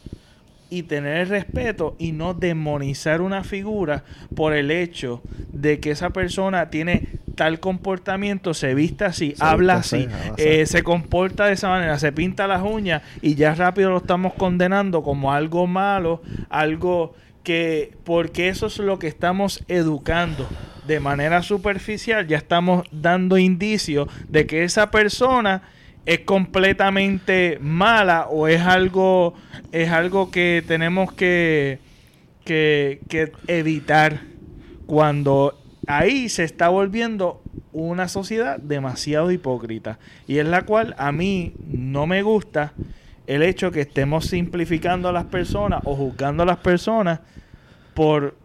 y tener el respeto y no demonizar una figura por el hecho de que esa persona tiene tal comportamiento, se vista así, Se habla viste así, eh, así. se comporta de esa manera, se pinta las uñas y ya rápido lo estamos condenando como algo malo, algo que, porque eso es lo que estamos educando de manera superficial, ya estamos dando indicios de que esa persona es completamente mala o es algo es algo que tenemos que, que, que evitar cuando ahí se está volviendo una sociedad demasiado hipócrita y es la cual a mí no me gusta el hecho que estemos simplificando a las personas o juzgando a las personas por,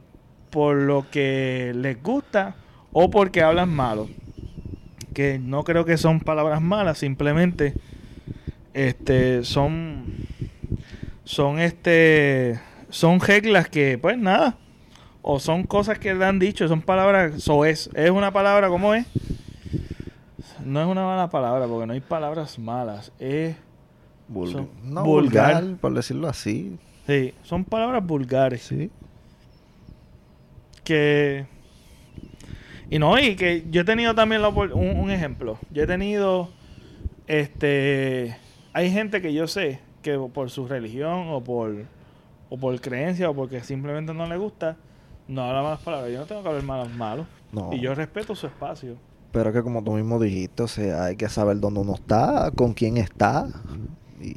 por lo que les gusta o porque hablan malo que no creo que son palabras malas, simplemente este son son este son reglas que pues nada o son cosas que le han dicho, son palabras, so es, es una palabra, ¿cómo es? No es una mala palabra, porque no hay palabras malas, es, Vul- Son no, vulgar. vulgar, por decirlo así. sí, son palabras vulgares. Sí. que y no y que yo he tenido también la un, un ejemplo yo he tenido este hay gente que yo sé que por su religión o por o por creencia o porque simplemente no le gusta no habla malas palabras yo no tengo que hablar malos malos No. Y yo respeto su espacio. Pero que como tú mismo dijiste, o sea, hay que saber dónde uno está, con quién está. Y,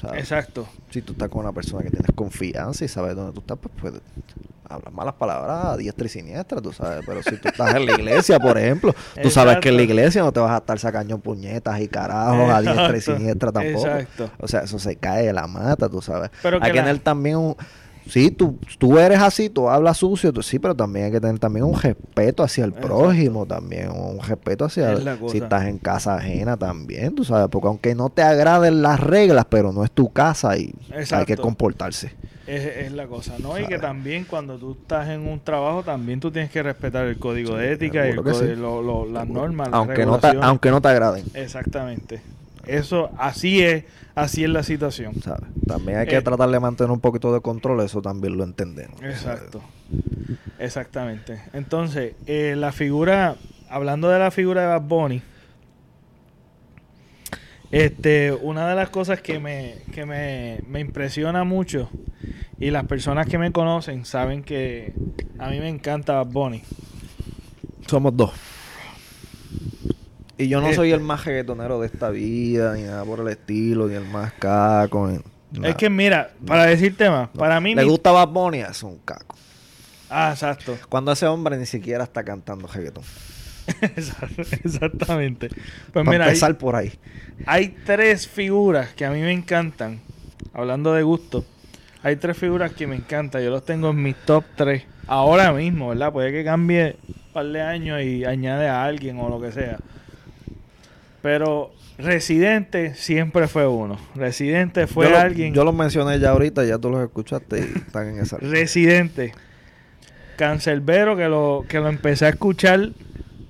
¿sabes? Exacto. Si tú estás con una persona que tienes confianza y sabes dónde tú estás, pues puedes hablar malas palabras a diestra y siniestra, tú sabes. Pero si tú estás en la iglesia, por ejemplo, tú sabes que en la iglesia no te vas a estar sacando puñetas y carajos a diestra y siniestra tampoco. Exacto. O sea, eso se cae de la mata, tú sabes. Pero hay que que la- tener también un... Sí, tú, tú eres así, tú hablas sucio, tú, sí, pero también hay que tener también un respeto hacia el Exacto. prójimo también, un respeto hacia Es si estás en casa ajena también, tú sabes, porque aunque no te agraden las reglas, pero no es tu casa y hay que comportarse. Es, es la cosa, ¿no? Y que también cuando tú estás en un trabajo, también tú tienes que respetar el código de ética y el seguro que código- sí. lo- lo- las normas, las aunque no te, aunque no te agraden, Exactamente. Eso, así es, así es la situación. También hay que Eh. tratar de mantener un poquito de control, eso también lo entendemos. Exacto. Exactamente. Entonces, eh, la figura, hablando de la figura de Bad Bunny, este, una de las cosas que me, que me, me impresiona mucho, y las personas que me conocen saben que a mí me encanta Bad Bunny. Somos dos. Y yo no soy Este. el más reggaetonero de esta vida, ni nada por el estilo, ni el más caco. ni nada. Es que mira, para decirte más, para mí... ¿Le mi- gusta Bad Bunny? Es un caco. Ah, exacto. Cuando ese hombre ni siquiera está cantando reggaetón. Exactamente. Pues mira, hay- empezar por ahí. Hay tres figuras que a mí me encantan. Hablando de gusto. Hay tres figuras que me encantan. Yo los tengo en mis top 3. Ahora mismo, ¿verdad? Puede que cambie un par de años y añade a alguien o lo que sea. Pero Residente siempre fue uno. Residente fue yo lo- alguien. yo los mencioné ya ahorita, ya tú los escuchaste y están en esa. Residente. Cancelbero que lo, que lo empecé a escuchar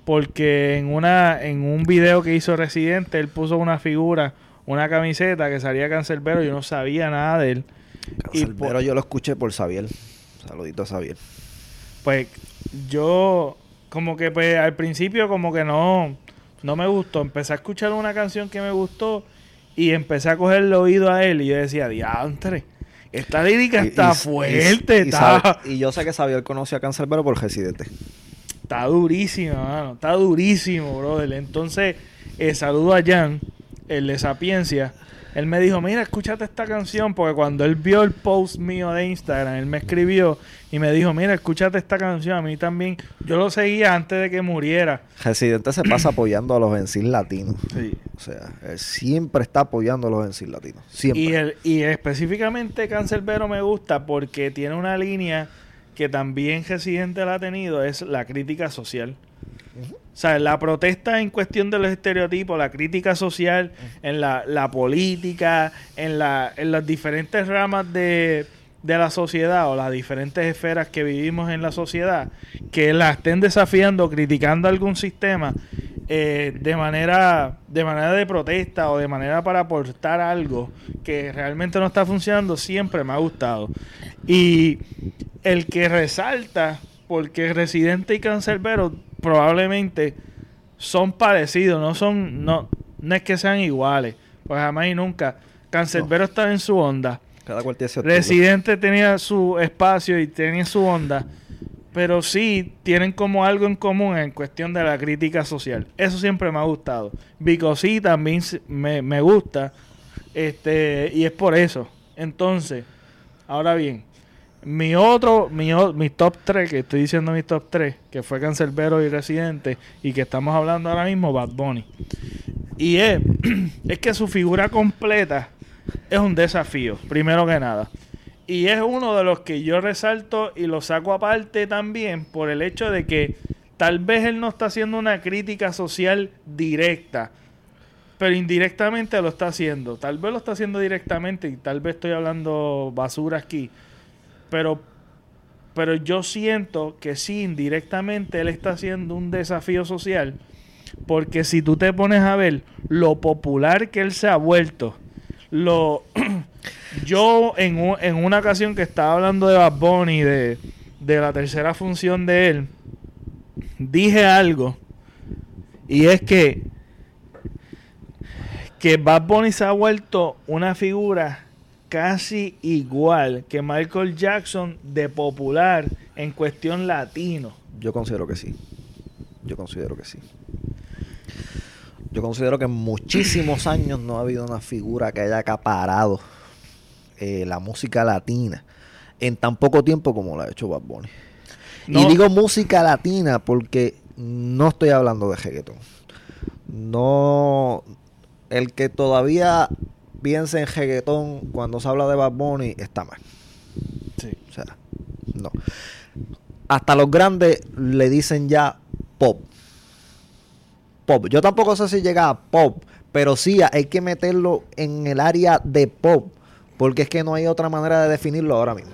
porque en una en un video que hizo Residente él puso una figura, una camiseta que salía Cancelbero, yo no sabía nada de él. Y Cancerbero yo lo escuché por Xavier. Saludito a Xavier. Pues yo como que pues al principio como que no no me gustó, empecé a escuchar una canción que me gustó y empecé a cogerle oído a él y yo decía, "Diantre, esta lírica Y- está y- fuerte, y- está sabe- y yo sé que Xavier conoce a Cancerbero por Residente. Está durísimo, mano. Está durísimo, brother. Entonces, eh, saludo a Jan, el de Sapiencia. Él me dijo, mira, escúchate esta canción, porque cuando él vio el post mío de Instagram, él me escribió y me dijo, mira, escúchate esta canción. A mí también, yo lo seguía antes de que muriera. Residente se pasa apoyando a los vencil latinos. Sí. O sea, él siempre está apoyando a los vencil latinos. Siempre. Y, el, y específicamente Cancerbero me gusta porque tiene una línea que también Residente la ha tenido, es la crítica social. O sea, la protesta en cuestión de los estereotipos, la crítica social, en la, la política, en, la, en las diferentes ramas de, de la sociedad o las diferentes esferas que vivimos en la sociedad, que la estén desafiando, criticando algún sistema eh, de manera de manera de protesta o de manera para aportar algo que realmente no está funcionando, siempre me ha gustado. Y el que resalta, porque Residente y Cancerbero probablemente son parecidos, no son, no, no es que sean iguales, pues jamás y nunca. Cancerbero está en su onda. Cada cual tiene. Residente tenía su espacio y tenía su onda, pero sí tienen como algo en común en cuestión de la crítica social. Eso siempre me ha gustado. Vico sí también me, me gusta, este, y es por eso. Entonces, ahora bien, mi otro, mi, mi top 3, que estoy diciendo mis top 3, que fue Cancerbero y Residente, y que estamos hablando ahora mismo, Bad Bunny. Y es, es que su figura completa es un desafío, primero que nada. Y es uno de los que yo resalto y lo saco aparte también por el hecho de que tal vez él no está haciendo una crítica social directa, pero indirectamente lo está haciendo. Tal vez lo está haciendo directamente y tal vez estoy hablando basura aquí. Pero, pero yo siento que sí, indirectamente él está haciendo un desafío social. Porque si tú te pones a ver lo popular que él se ha vuelto, lo yo en, en una ocasión que estaba hablando de Bad Bunny, de, de la tercera función de él, dije algo. Y es que, que Bad Bunny se ha vuelto una figura casi igual que Michael Jackson de popular en cuestión latino. Yo considero que sí. Yo considero que sí. Yo considero que en muchísimos años no ha habido una figura que haya acaparado eh, la música latina en tan poco tiempo como lo ha hecho Bad Bunny. No. Y digo música latina porque no estoy hablando de reggaetón. No. El que todavía piense en reggaetón cuando se habla de Bad Bunny está mal. Sí. O sea, no. Hasta los grandes le dicen ya pop. Pop. Yo tampoco sé si llega a pop, pero sí hay que meterlo en el área de pop, porque es que no hay otra manera de definirlo ahora mismo.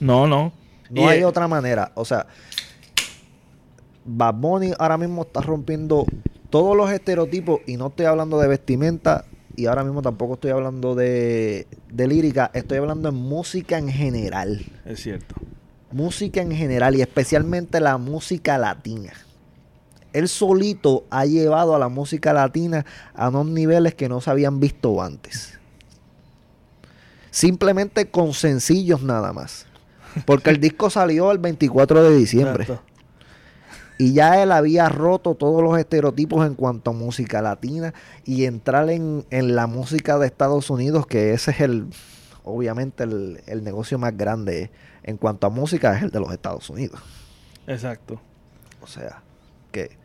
No, no. No Y, hay otra manera. O sea, Bad Bunny ahora mismo está rompiendo todos los estereotipos y no estoy hablando de vestimenta y ahora mismo tampoco estoy hablando de, de lírica, estoy hablando en música en general. Es cierto. Música en general y especialmente la música latina. Él solito ha llevado a la música latina a unos niveles que no se habían visto antes. Simplemente con sencillos nada más. Porque el disco salió el 24 de diciembre. Exacto. Y ya él había roto todos los estereotipos en cuanto a música latina y entrar en, en la música de Estados Unidos, que ese es el, obviamente, el, el negocio más grande en cuanto a música, es el de los Estados Unidos. Exacto. O sea, que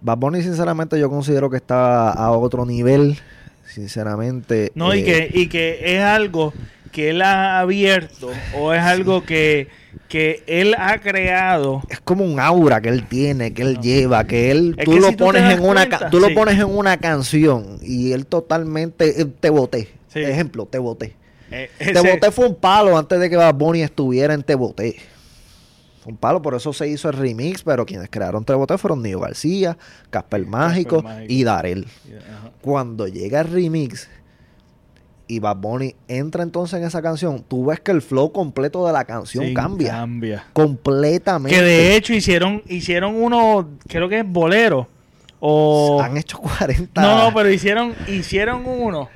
Bad Bunny, sinceramente, yo considero que está a otro nivel. Sinceramente. No, y, eh, que, y que es algo que él ha abierto o es algo que, que él ha creado. es como un aura que él tiene, que él No. lleva, que él Es tú que lo si pones en una tú lo pones en una canción y él totalmente eh, te boté. Sí. Ejemplo, te boté. eh, Te ese- boté fue un palo antes de que Bad Bunny estuviera en Te boté. Fue un palo, por eso se hizo el remix, pero quienes crearon Te boté fueron Nio García, Casper Mágico Mágico. y Darel. Cuando llega el remix y Bad Bunny entra entonces en esa canción, tú ves que el flow completo de la canción Sí, cambia. Cambia. Completamente. Que de hecho hicieron, hicieron uno, creo que es bolero. O. Han hecho 40. No, no, pero hicieron, hicieron uno.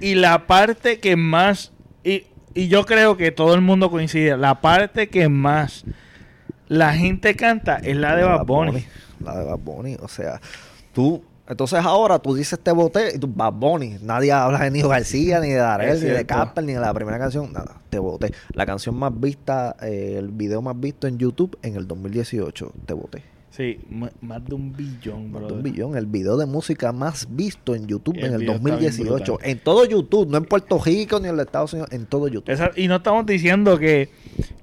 Y la parte que más. Y, y yo creo que todo el mundo coincide. La parte que más la gente canta es la de Bad Bunny. La de Bad Bunny. O sea, tú. Entonces ahora tú dices te boté y tú Bad Bunny. Nadie habla de Nio García, ni de Darel, ni de. Casper, ni de la primera canción. Nada, te boté. La canción más vista, eh, el video más visto en YouTube en el 2018, te boté. Sí, más de un billón, Más bro. de un billón. El video de música más visto en YouTube El en el video está bien 2018. brutal. En todo YouTube, no en Puerto Rico ni en los Estados Unidos, en todo YouTube. Esa- y no estamos diciendo que,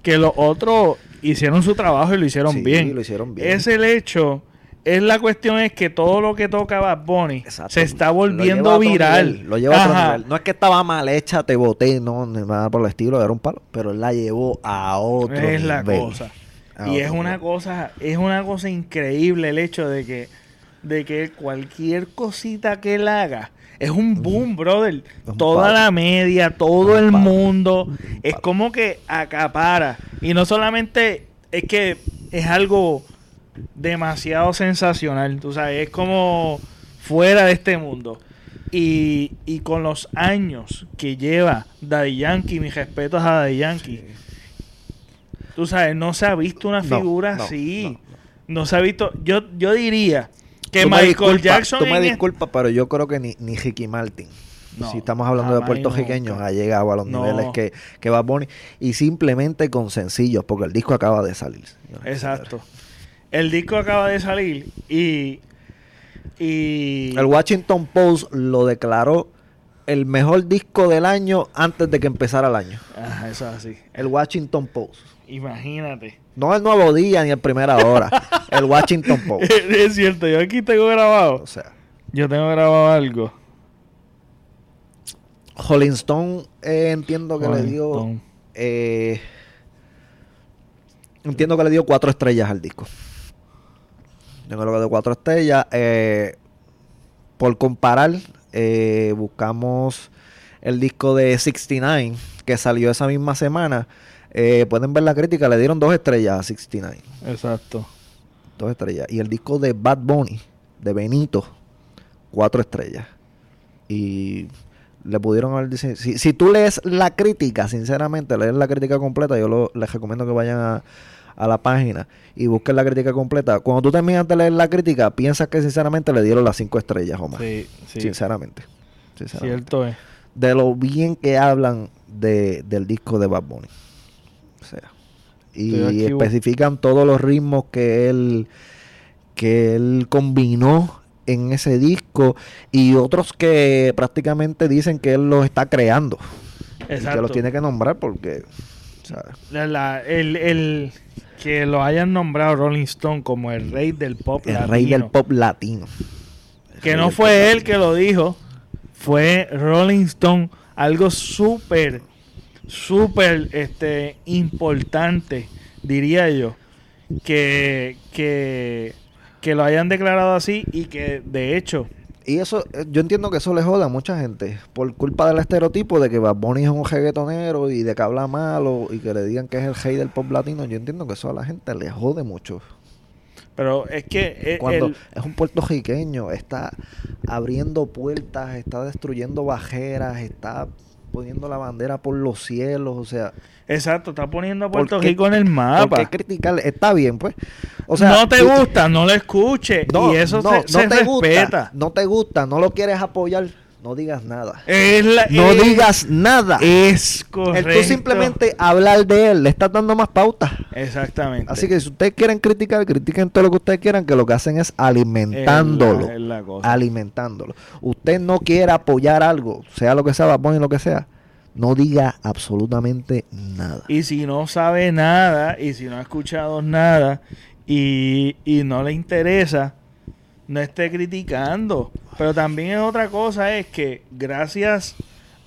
que los otros hicieron su trabajo y lo hicieron Sí, bien. lo hicieron bien. Es el hecho. Es la cuestión es que todo lo que toca Bad Bunny Exacto. se está volviendo viral. nivel, lo lleva a otro nivel. No es que estaba mal hecha, te boté, no, nada por el estilo, era un palo. Pero él la llevó a otro es la nivel. cosa. A Y es una nivel. cosa, es una cosa increíble el hecho de que, de que cualquier cosita que él haga es un boom, brother. un Toda palo. la media, todo el mundo, es como que acapara. Y no solamente es que es algo demasiado sensacional, tú sabes, es como fuera de este mundo. Y, y con los años que lleva Daddy Yankee, mis respetos a Daddy Yankee. Tú sabes, no se ha visto una figura no, así. no. No. se ha visto. Yo, yo diría que Tú Michael Jackson. Tú me disculpas, pero yo creo que ni, ni Ricky Martin. No, si estamos hablando de puertorriqueños, ha llegado a los No. niveles que, que Bad Bunny. Y simplemente con sencillos, porque el disco acaba de salir. Exacto. El disco acaba de salir y. Y. El Washington Post lo declaró el mejor disco del año antes de que empezara el año. Ajá, eso es así. El Washington Post. Imagínate. No el nuevo día ni el primera hora. el Washington Post. es cierto, yo aquí tengo grabado. O sea, Yo tengo grabado algo. Rolling Stone eh, entiendo que le dio. Eh, entiendo que le dio cuatro estrellas al disco. Yo creo que dio cuatro estrellas. eh, por comparar, eh, buscamos el disco de 69 que salió esa misma semana. Eh, pueden ver la crítica, le dieron dos estrellas a 69. Exacto. Dos estrellas. Y el disco de Bad Bunny, de Benito, cuatro estrellas. Y le pudieron haber dice- si, si tú lees la crítica, sinceramente, lees la crítica completa, yo lo- les recomiendo que vayan a, a la página y busques la crítica completa, cuando tú terminas de leer la crítica, piensas que sinceramente le dieron las cinco estrellas o más. Sí, sí. Sinceramente. sinceramente. Cierto es. De lo bien que hablan de, del disco de Bad Bunny. O sea. Y especifican todos los ritmos que él que él combinó en ese disco y otros que prácticamente dicen que él los está creando y que Exacto. los tiene que nombrar porque. La- la- el, el- que lo hayan nombrado Rolling Stone como el rey del pop el latino, rey del pop latino. El que no fue él latino. que lo dijo fue Rolling Stone algo súper súper este importante diría yo que que que lo hayan declarado así y que de hecho Y eso, eh, yo entiendo que eso le joda a mucha gente por culpa del estereotipo de que Bad Bunny es un reggaetonero y de que habla malo y que le digan que es el rey del pop latino. Yo entiendo que eso a la gente le jode mucho. pero es que eh, Cuando el- es un puertorriqueño, está abriendo puertas, está destruyendo bajeras, está poniendo la bandera por los cielos, o sea, exacto está poniendo a Puerto ¿Por qué- Rico en el ¿por mapa qué criticarle? Está bien, pues. O sea, no te gusta, no lo escuche. no, y eso no, se, no se te gusta, no te gusta, no lo quieres apoyar, no digas nada. Es la- No es- digas nada. Es El correcto. tú simplemente hablar de él, le estás dando más pautas. Exactamente. Así que si ustedes quieren criticar, critiquen todo lo que ustedes quieran, que lo que hacen es Es la- alimentándolo. es la cosa. alimentándolo. Usted no quiere apoyar algo, sea lo que sea, Bad Bunny, lo que sea, no diga absolutamente nada. Y si no sabe nada, y si no ha escuchado nada, y, y no le interesa, no esté criticando. Pero también es otra cosa, es que gracias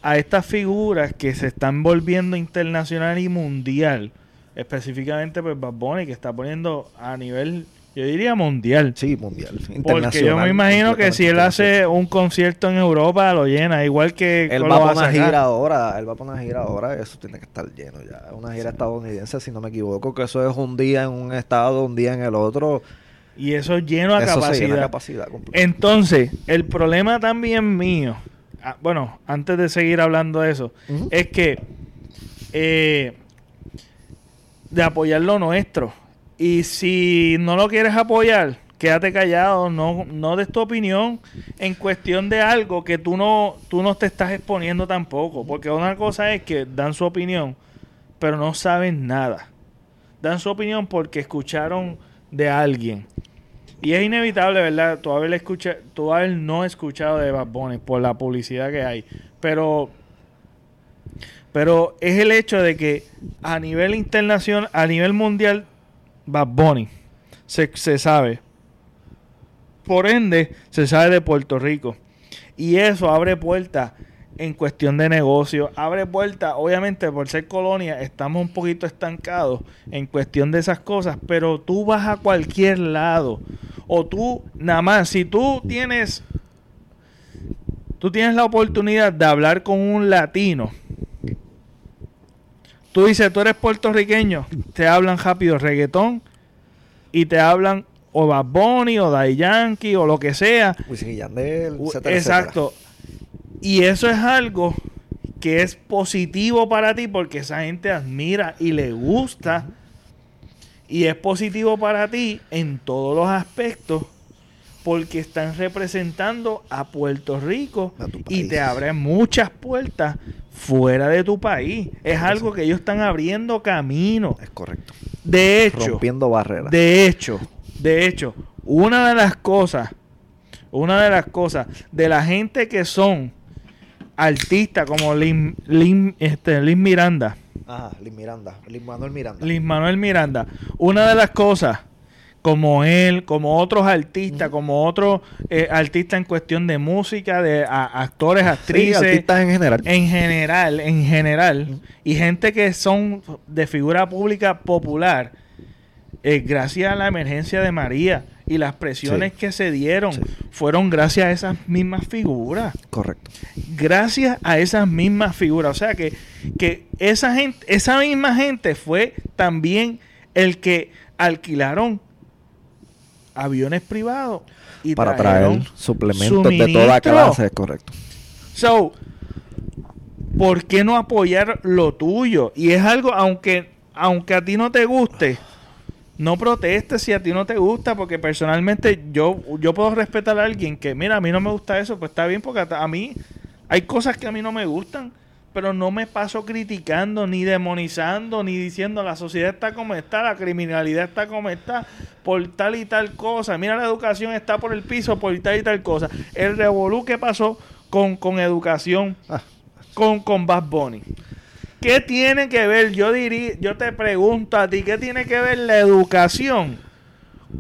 a estas figuras que se están volviendo internacional y mundial, específicamente pues Bad Bunny, que está poniendo a nivel, yo diría mundial. Sí, mundial. Porque yo me imagino que si él hace un concierto en Europa, lo llena, igual que Él va a una gira ahora, él va a poner una gira ahora, eso tiene que estar lleno ya. Una gira estadounidense, si no me equivoco, que eso es un día en un estado, un día en el otro. Y eso lleno a eso se llena a capacidad. capacidad. Entonces, el problema también mío, ah, bueno, antes de seguir hablando de eso, es que eh, de apoyar lo nuestro. Y si no lo quieres apoyar, quédate callado, no, no des tu opinión en cuestión de algo que tú no, tú no te estás exponiendo tampoco. Porque una cosa es que dan su opinión, pero no saben nada. Dan su opinión porque escucharon de alguien. Y es inevitable, ¿verdad? Tú haber, escucha, escuchado de Bad Bunny por la publicidad que hay. Pero, pero es el hecho de que a nivel internacional, a nivel mundial, Bad Bunny se, se sabe. Por ende, se sabe de Puerto Rico. Y eso abre puertas en cuestión de negocio. Abre puertas, obviamente, por ser colonia, estamos un poquito estancados en cuestión de esas cosas. Pero tú vas a cualquier lado. O tú, nada más, si tú tienes. Tú tienes la oportunidad de hablar con un latino. Tú dices, tú eres puertorriqueño. Te hablan rápido reggaetón. Y te hablan o Bad Bunny o Daddy Yankee o lo que sea. Wisin y Yandel, U- etcétera, Exacto. Y eso es algo que es positivo para ti porque esa gente admira y le gusta. Y es positivo para ti en todos los aspectos porque están representando a Puerto Rico A y te abren muchas puertas fuera de tu país. Es algo que ellos están abriendo camino. Es correcto. De hecho, Rompiendo barreras. de hecho, de hecho, una de las cosas, una de las cosas de la gente que son artistas como Lin, Lin, este, Lin Miranda, Ajá, Lin Miranda, Lin Manuel Miranda. Lin Manuel Miranda, una de las cosas como él, como otros artistas, como otros eh, artistas en cuestión de música, de a- actores, Sí, actrices, artistas en general. en general, en general, y gente que son de figura pública popular, eh, gracias a la emergencia de María y las presiones Sí. que se dieron, Sí. fueron gracias a esas mismas figuras. Correcto. Gracias a esas mismas figuras. O sea que, que esa gente, esa misma gente fue también el que alquilaron aviones privados y Para traer suplementos de toda clase, es correcto. So, ¿por qué no apoyar lo tuyo? Y es algo, aunque, aunque a ti no te guste, no protestes si a ti no te gusta, porque personalmente yo, yo puedo respetar a alguien que, mira, a mí no me gusta eso, pues está bien, porque a mí hay cosas que a mí no me gustan, pero no me paso criticando, ni demonizando, ni diciendo la sociedad está como está, la criminalidad está como está, por tal y tal cosa. Mira, la educación está por el piso por tal y tal cosa. El revolú que pasó con, con educación, ah. con, con Bad Bunny. ¿Qué tiene que ver? Yo diría, yo te pregunto a ti, ¿qué tiene que ver la educación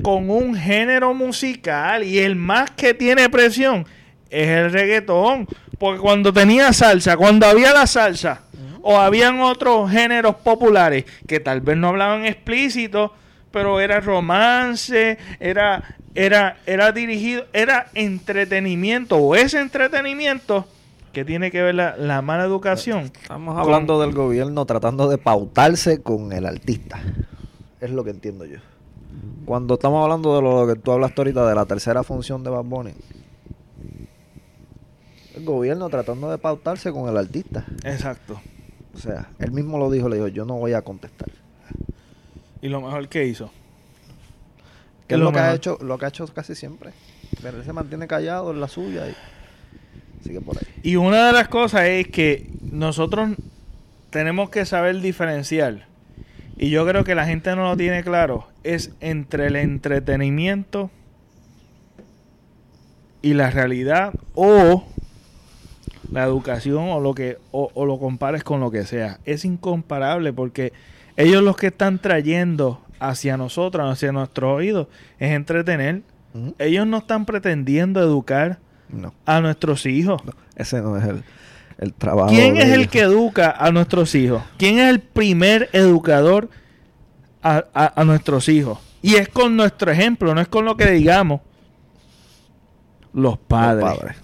con un género musical? Y el más que tiene presión es el reggaetón. Porque cuando tenía salsa, cuando había la salsa, o habían otros géneros populares que tal vez no hablaban explícito, pero era romance, era, era, era dirigido, era entretenimiento, o ese entretenimiento ¿Qué tiene que ver la, mala educación? Estamos hablando del gobierno tratando de pautarse con el artista. Es lo que entiendo yo. Cuando estamos hablando de lo que tú hablaste ahorita de la tercera función de Bad Bunny, el gobierno tratando de pautarse con el artista. Exacto. O sea, él mismo lo dijo, le dijo, yo no voy a contestar. ¿Y lo mejor que hizo? Que es lo, que ha hecho, lo que ha hecho casi siempre. Pero él se mantiene callado en la suya y y una de las cosas es que nosotros tenemos que saber diferenciar. Y yo creo que la gente no lo tiene claro. Es entre el entretenimiento y la realidad o la educación o lo que o, lo compares con lo que sea. Es incomparable porque ellos los que están trayendo hacia nosotros, hacia nuestros oídos, es entretener. Ellos no están pretendiendo educar a nuestros hijos. ese no es el, trabajo. ¿Quién es el que educa a nuestros hijos? ¿Quién es el primer educador a, nuestros hijos? Y es con nuestro ejemplo, no es con lo que digamos. Los padres.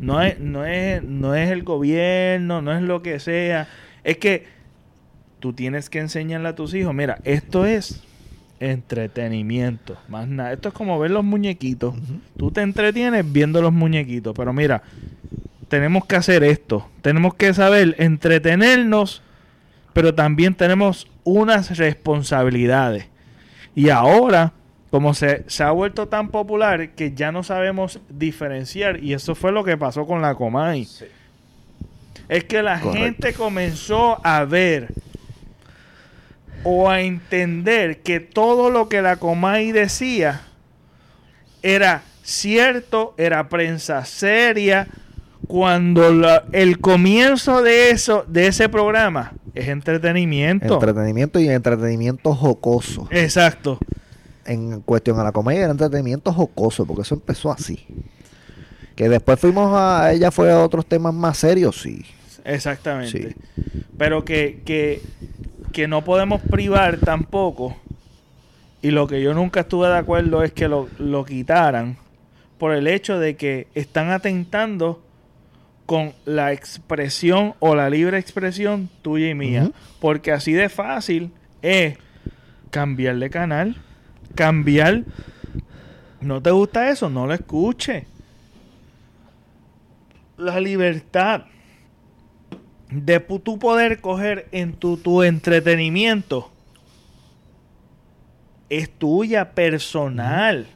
No, es, no, es, no es el gobierno, no es lo que sea. Es que tú tienes que enseñarle a tus hijos, mira, esto es entretenimiento. Más nada. Esto es como ver los muñequitos. Tú te entretienes viendo los muñequitos. Pero mira, tenemos que hacer esto. Tenemos que saber entretenernos, pero también tenemos unas responsabilidades. Y ahora, como se, se, ha vuelto tan popular que ya no sabemos diferenciar, y eso fue lo que pasó con la Comay. Es que la gente comenzó a ver o a entender que todo lo que la Comay decía era cierto, era prensa seria, cuando el comienzo de eso, de ese programa, es entretenimiento. Entretenimiento y entretenimiento jocoso. Exacto. En cuestión a la comedia era entretenimiento jocoso, porque eso empezó así. Que después fuimos a, ella fue a otros temas más serios, sí. Exactamente. Pero que, que que no podemos privar tampoco, y lo que yo nunca estuve de acuerdo es que lo, quitaran por el hecho de que están atentando con la expresión o la libre expresión tuya y mía. Porque así de fácil es cambiar de canal, cambiar. ¿No te gusta eso? No lo escuche. La libertad de tu poder coger en tu, tu entretenimiento es tuya personal.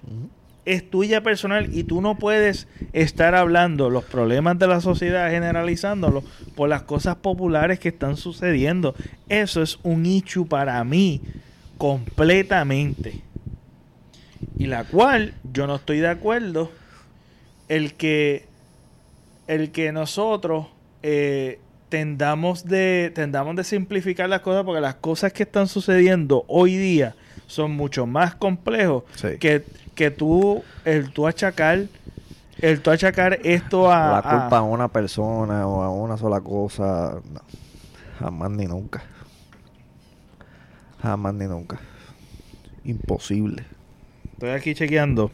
Es tuya personal y tú no puedes estar hablando los problemas de la sociedad generalizándolos por las cosas populares que están sucediendo. Eso es un ichu para mí completamente. Y la cual yo no estoy de acuerdo el que el que nosotros eh, tendamos de, tendamos de simplificar las cosas porque las cosas que están sucediendo hoy día son mucho más complejos que, que tú, el tú achacar, el tú achacar esto a... La culpa a, una persona o a una sola cosa, jamás ni nunca. Jamás ni nunca. Imposible. Estoy aquí chequeando.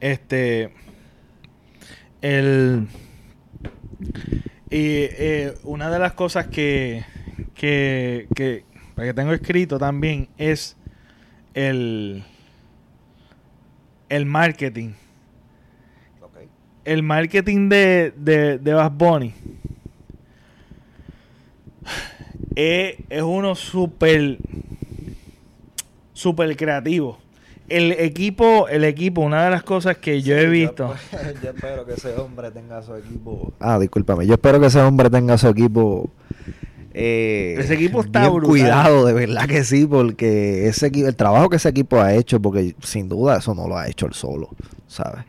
Este. El. Y eh, una de las cosas que, que, que, tengo escrito también es el, el marketing. El marketing de, de, de Bass Bunny es, es uno súper súper creativo. El equipo, el equipo, una de las cosas que yo he visto. Yo, espero que ese hombre tenga su equipo. Ah, discúlpame. Yo espero que ese hombre tenga su equipo. Eh, ese equipo está bien cuidado, de verdad que sí, porque ese el trabajo que ese equipo ha hecho, porque sin duda eso no lo ha hecho él solo, ¿sabes?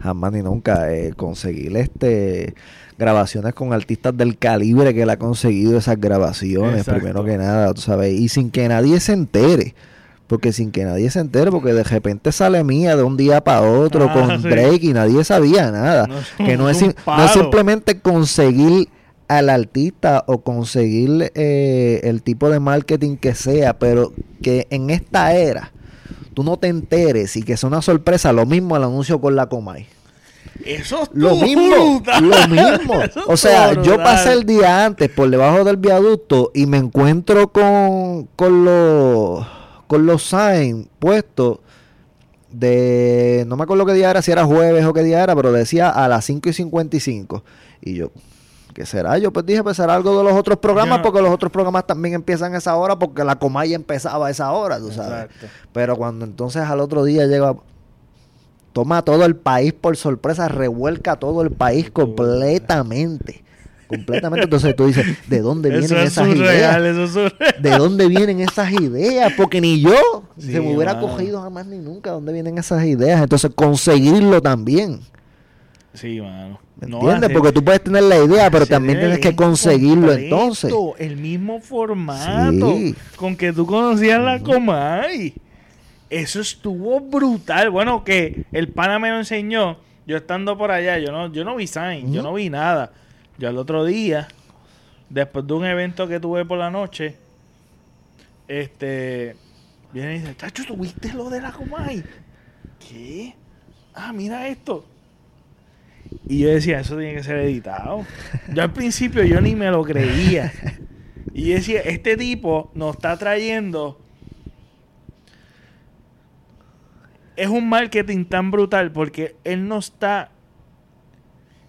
Jamás ni nunca eh, conseguir este grabaciones con artistas del calibre que él ha conseguido esas grabaciones, primero que nada, tú sabes, y sin que nadie se entere. Porque sin que nadie se entere, porque de repente sale mía de un día para otro ah, con break y nadie sabía nada. que no es, no simplemente conseguir al artista o conseguir eh, el tipo de marketing que sea, pero que en esta era tú no te enteres y que sea una sorpresa, lo mismo el anuncio con la Comay. Eso es lo mismo, lo mismo. o sea, yo pasé el día antes por debajo del viaducto y me encuentro con, con los con los signs puestos de, no me acuerdo qué día era, si era jueves o qué día era, pero decía a las 5 y 55. Y yo, ¿qué será? Yo pues dije, pues será algo de los otros programas, porque los otros programas también empiezan a esa hora, porque la Comay empezaba a esa hora, tú sabes. Pero cuando entonces al otro día llega, toma todo el país por sorpresa, revuelca todo el país completamente completamente. Entonces tú dices, ¿de dónde vienen esas ideas? ¿De dónde vienen esas ideas? Porque ni yo se me hubiera cogido jamás ni nunca dónde vienen esas ideas. Entonces conseguirlo también. Sí, mano. ¿Me entiendes? Porque tú puedes tener la idea, pero también tienes que conseguirlo entonces. El mismo formato con que tú conocías la Comay. Eso estuvo brutal. Bueno, que el pana me lo enseñó. Yo estando por allá, yo no, yo no vi sign, yo no vi nada. Yo el otro día, después de un evento que tuve por la noche, este, viene y dice, chacho, ¿tuviste lo de la Comay? ¿Qué? Ah, mira esto. Y yo decía, eso tiene que ser editado. Yo al principio yo ni me lo creía. Y yo decía, este tipo nos está trayendo... Es un marketing tan brutal porque él no está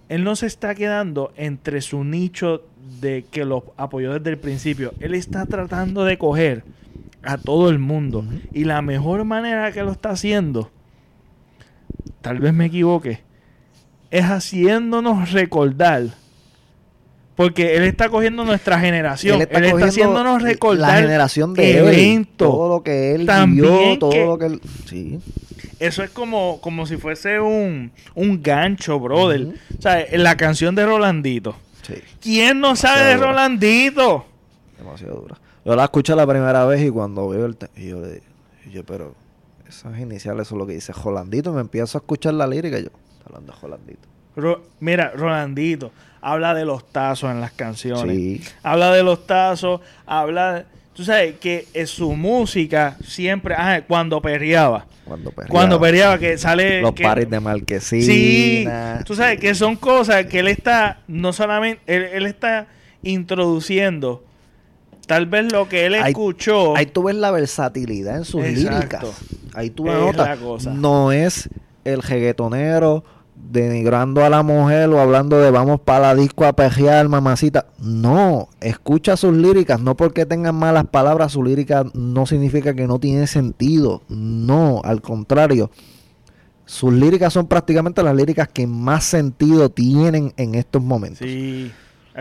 él no se está quedando entre su nicho de que lo apoyó desde el principio. Él está tratando de coger a todo el mundo. Y la mejor manera que lo está haciendo, tal vez me equivoque, es haciéndonos recordar. Porque él está cogiendo nuestra generación. Él está, haciéndonos recordar la generación de eventos. todo lo que él vivió, todo lo que él... Sí eso es como, como si fuese un, gancho, brother. O sea, la canción de Rolandito. Sí. ¿Quién no sabe de Rolandito? Demasiado dura. Yo la escuché la primera vez y cuando veo el... y yo le yo, pero esas iniciales son lo que dice Rolandito. Me empiezo a escuchar la lírica y yo, hablando de Rolandito. mira, Rolandito habla de los tazos en las canciones. Sí. Habla de los tazos, habla... Tú sabes que es su música siempre... Ah, cuando perreaba cuando perreaba. Cuando perreaba, que sale... Los paris de Marquesina. Sí, tú sabes que son cosas que él está, no solamente, él, está introduciendo tal vez lo que él escuchó. Ahí tú ves la versatilidad en sus líricas. Ahí tú notas. No es el jeguetonero denigrando a la mujer o hablando de vamos para la disco a pejear, mamacita. No, escucha sus líricas, no porque tengan malas palabras, su lírica no significa que no tiene sentido. No, al contrario. Sus líricas son prácticamente las líricas que más sentido tienen en estos momentos. Sí.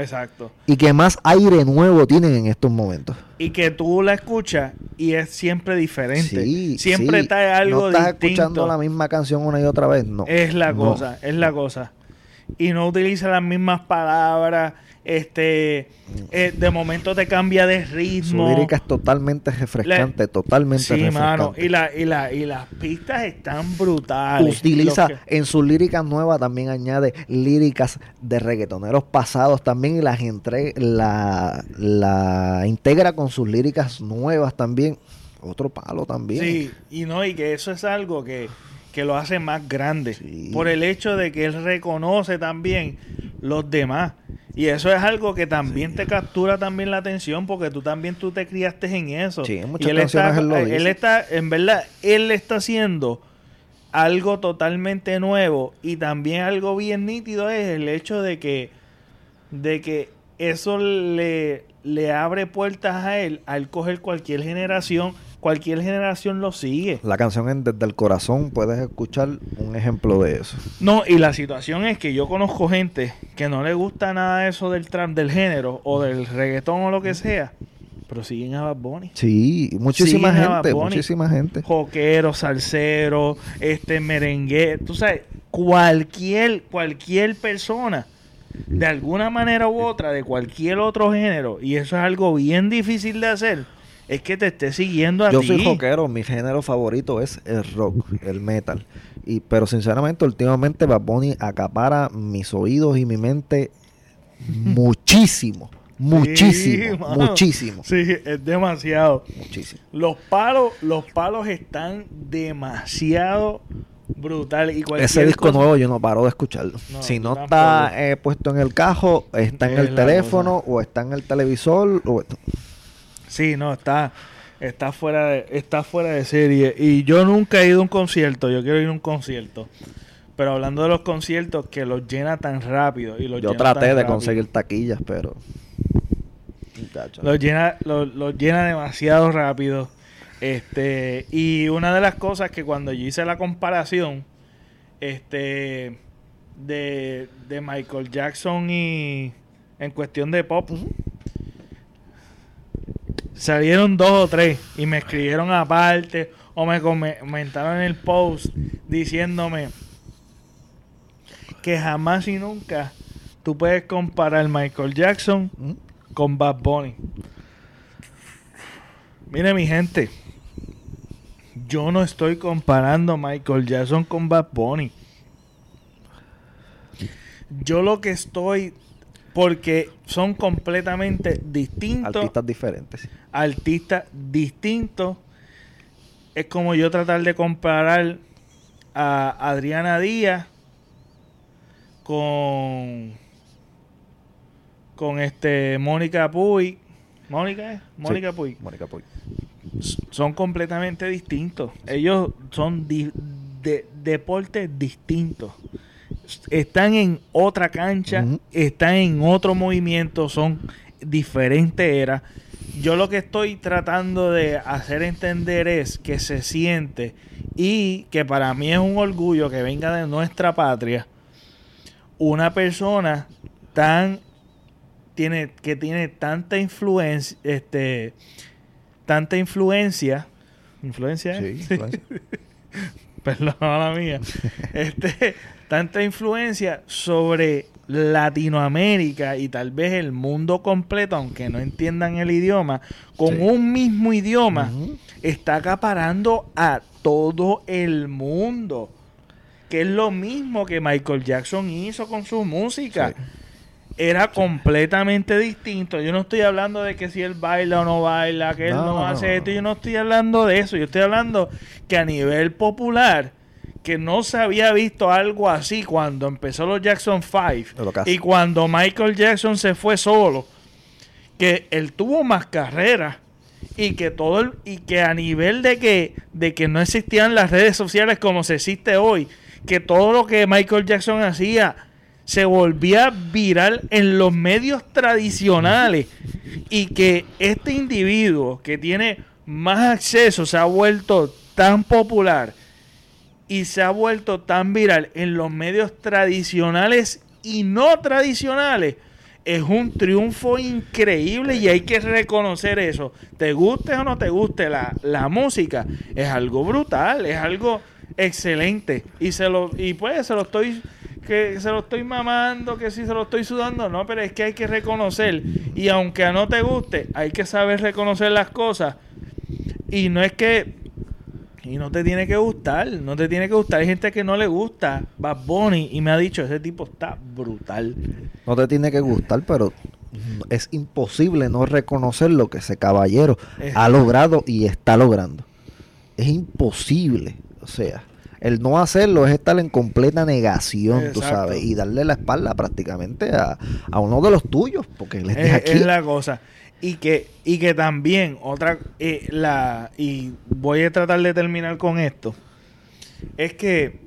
Exacto. Y que más aire nuevo tienen en estos momentos. Y que tú la escuchas y es siempre diferente. Sí, siempre está algo no estás escuchando la misma canción una y otra vez, no. Es la cosa, es la cosa. Y no utiliza las mismas palabras este eh, de momento te cambia de ritmo. Su lírica es totalmente refrescante, totalmente sí, Mano, y, la, y, la, y las pistas están brutales. Utiliza en sus líricas nuevas también añade líricas de reggaetoneros pasados también y las entre, la, la integra con sus líricas nuevas también. Otro palo también. Sí, y no, y que eso es algo que, que lo hace más grande. Por el hecho de que él reconoce también los demás. Y eso es algo que también te captura también la atención porque tú también tú te criaste en eso. Sí, en muchas y él está, él, está, en verdad, él está haciendo algo totalmente nuevo y también algo bien nítido es el hecho de que de que eso le, le abre puertas a él al coger cualquier generación cualquier generación lo sigue. La canción en Desde el Corazón, puedes escuchar un ejemplo de eso. No, y la situación es que yo conozco gente que no le gusta nada eso del trap, del género, o del reggaetón o lo que sea, pero siguen a Bad Bunny. Sí, muchísima Siguen gente, muchísima gente. Joquero, salsero, este merengue, tú sabes, cualquier, cualquier persona, de alguna manera u otra, de cualquier otro género, y eso es algo bien difícil de hacer, es que te esté siguiendo a Yo ti. soy rockero, mi género favorito es el rock, el metal. Y, pero sinceramente, últimamente Bad Bunny acapara mis oídos y mi mente muchísimo. Muchísimo, muchísimo, Sí, es demasiado. muchísimo. Los palos, los palos están demasiado brutal y cualquier Ese disco cosa- nuevo yo no paro de escucharlo. No, si no está eh, puesto en el cajo, está en Es el teléfono o está en el televisor. O... Sí, no, está, está fuera de, está fuera de serie. Y yo nunca he ido a un concierto, yo quiero ir a un concierto. Pero hablando de los conciertos, que los llena tan rápido. Y los Yo llena traté tan de rápido. conseguir taquillas, pero... Los llena, los, los llena demasiado rápido. Este, y una de las cosas que cuando yo hice la comparación, este, de, de Michael Jackson y en cuestión de pop, salieron dos o tres y me escribieron aparte o me come- comentaron en el post diciéndome que jamás y nunca tú puedes comparar Michael Jackson ¿Mm? con Bad Bunny. Mire mi gente, yo no estoy comparando Michael Jackson con Bad Bunny. Yo lo que estoy, porque son completamente distintos, Artistas diferentes. Artistas distintos, es como yo tratar de comparar a Adriana Díaz con con este Mónica Puy. ¿Mónica es? Mónica Sí, Puy. Mónica Puy. Son completamente distintos. Ellos son di- de, deportes distintos. Están en otra cancha, están en otro movimiento, son diferentes eras. Yo lo que estoy tratando de hacer entender es que se siente y que para mí es un orgullo que venga de nuestra patria una persona tan tiene que tiene tanta influencia este tanta influencia influencia Sí, influencia. perdón la mía este tanta influencia sobre Latinoamérica y tal vez el mundo completo aunque no entiendan el idioma con Sí. un mismo idioma está acaparando a todo el mundo que es lo mismo que Michael Jackson hizo con su música Sí. era completamente distinto. Yo no estoy hablando de que si él baila o no baila, que él No, hace esto. Yo no estoy hablando de eso. Yo estoy hablando que a nivel popular, que no se había visto algo así cuando empezó los Jackson 5 Lo que hace. y cuando Michael Jackson se fue solo, que él tuvo más carrera y que todo el- y que a nivel de que de que no existían las redes sociales como se existe hoy, que todo lo que Michael Jackson hacía se volvía viral en los medios tradicionales y que este individuo que tiene más acceso se ha vuelto tan popular y se ha vuelto tan viral en los medios tradicionales y no tradicionales es un triunfo increíble y hay que reconocer eso. Te guste o no te guste la, la música, es algo brutal, es algo excelente. Y se lo, y pues se lo estoy que se lo estoy mamando, que si se lo estoy sudando, no, pero es que hay que reconocer. Y aunque no te guste, hay que saber reconocer las cosas. Y no es que y no te tiene que gustar, no te tiene que gustar. Hay gente que no le gusta Bad Bunny y me ha dicho, ese tipo está brutal. No te tiene que gustar, pero es imposible no reconocer lo que ese caballero Es- ha logrado y está logrando. Es imposible. O sea, el no hacerlo es estar en completa negación, tú sabes, y darle la espalda prácticamente a, a uno de los tuyos, porque él es de aquí. es la cosa. Y que, y que también, otra, eh, la, y voy a tratar de terminar con esto, es que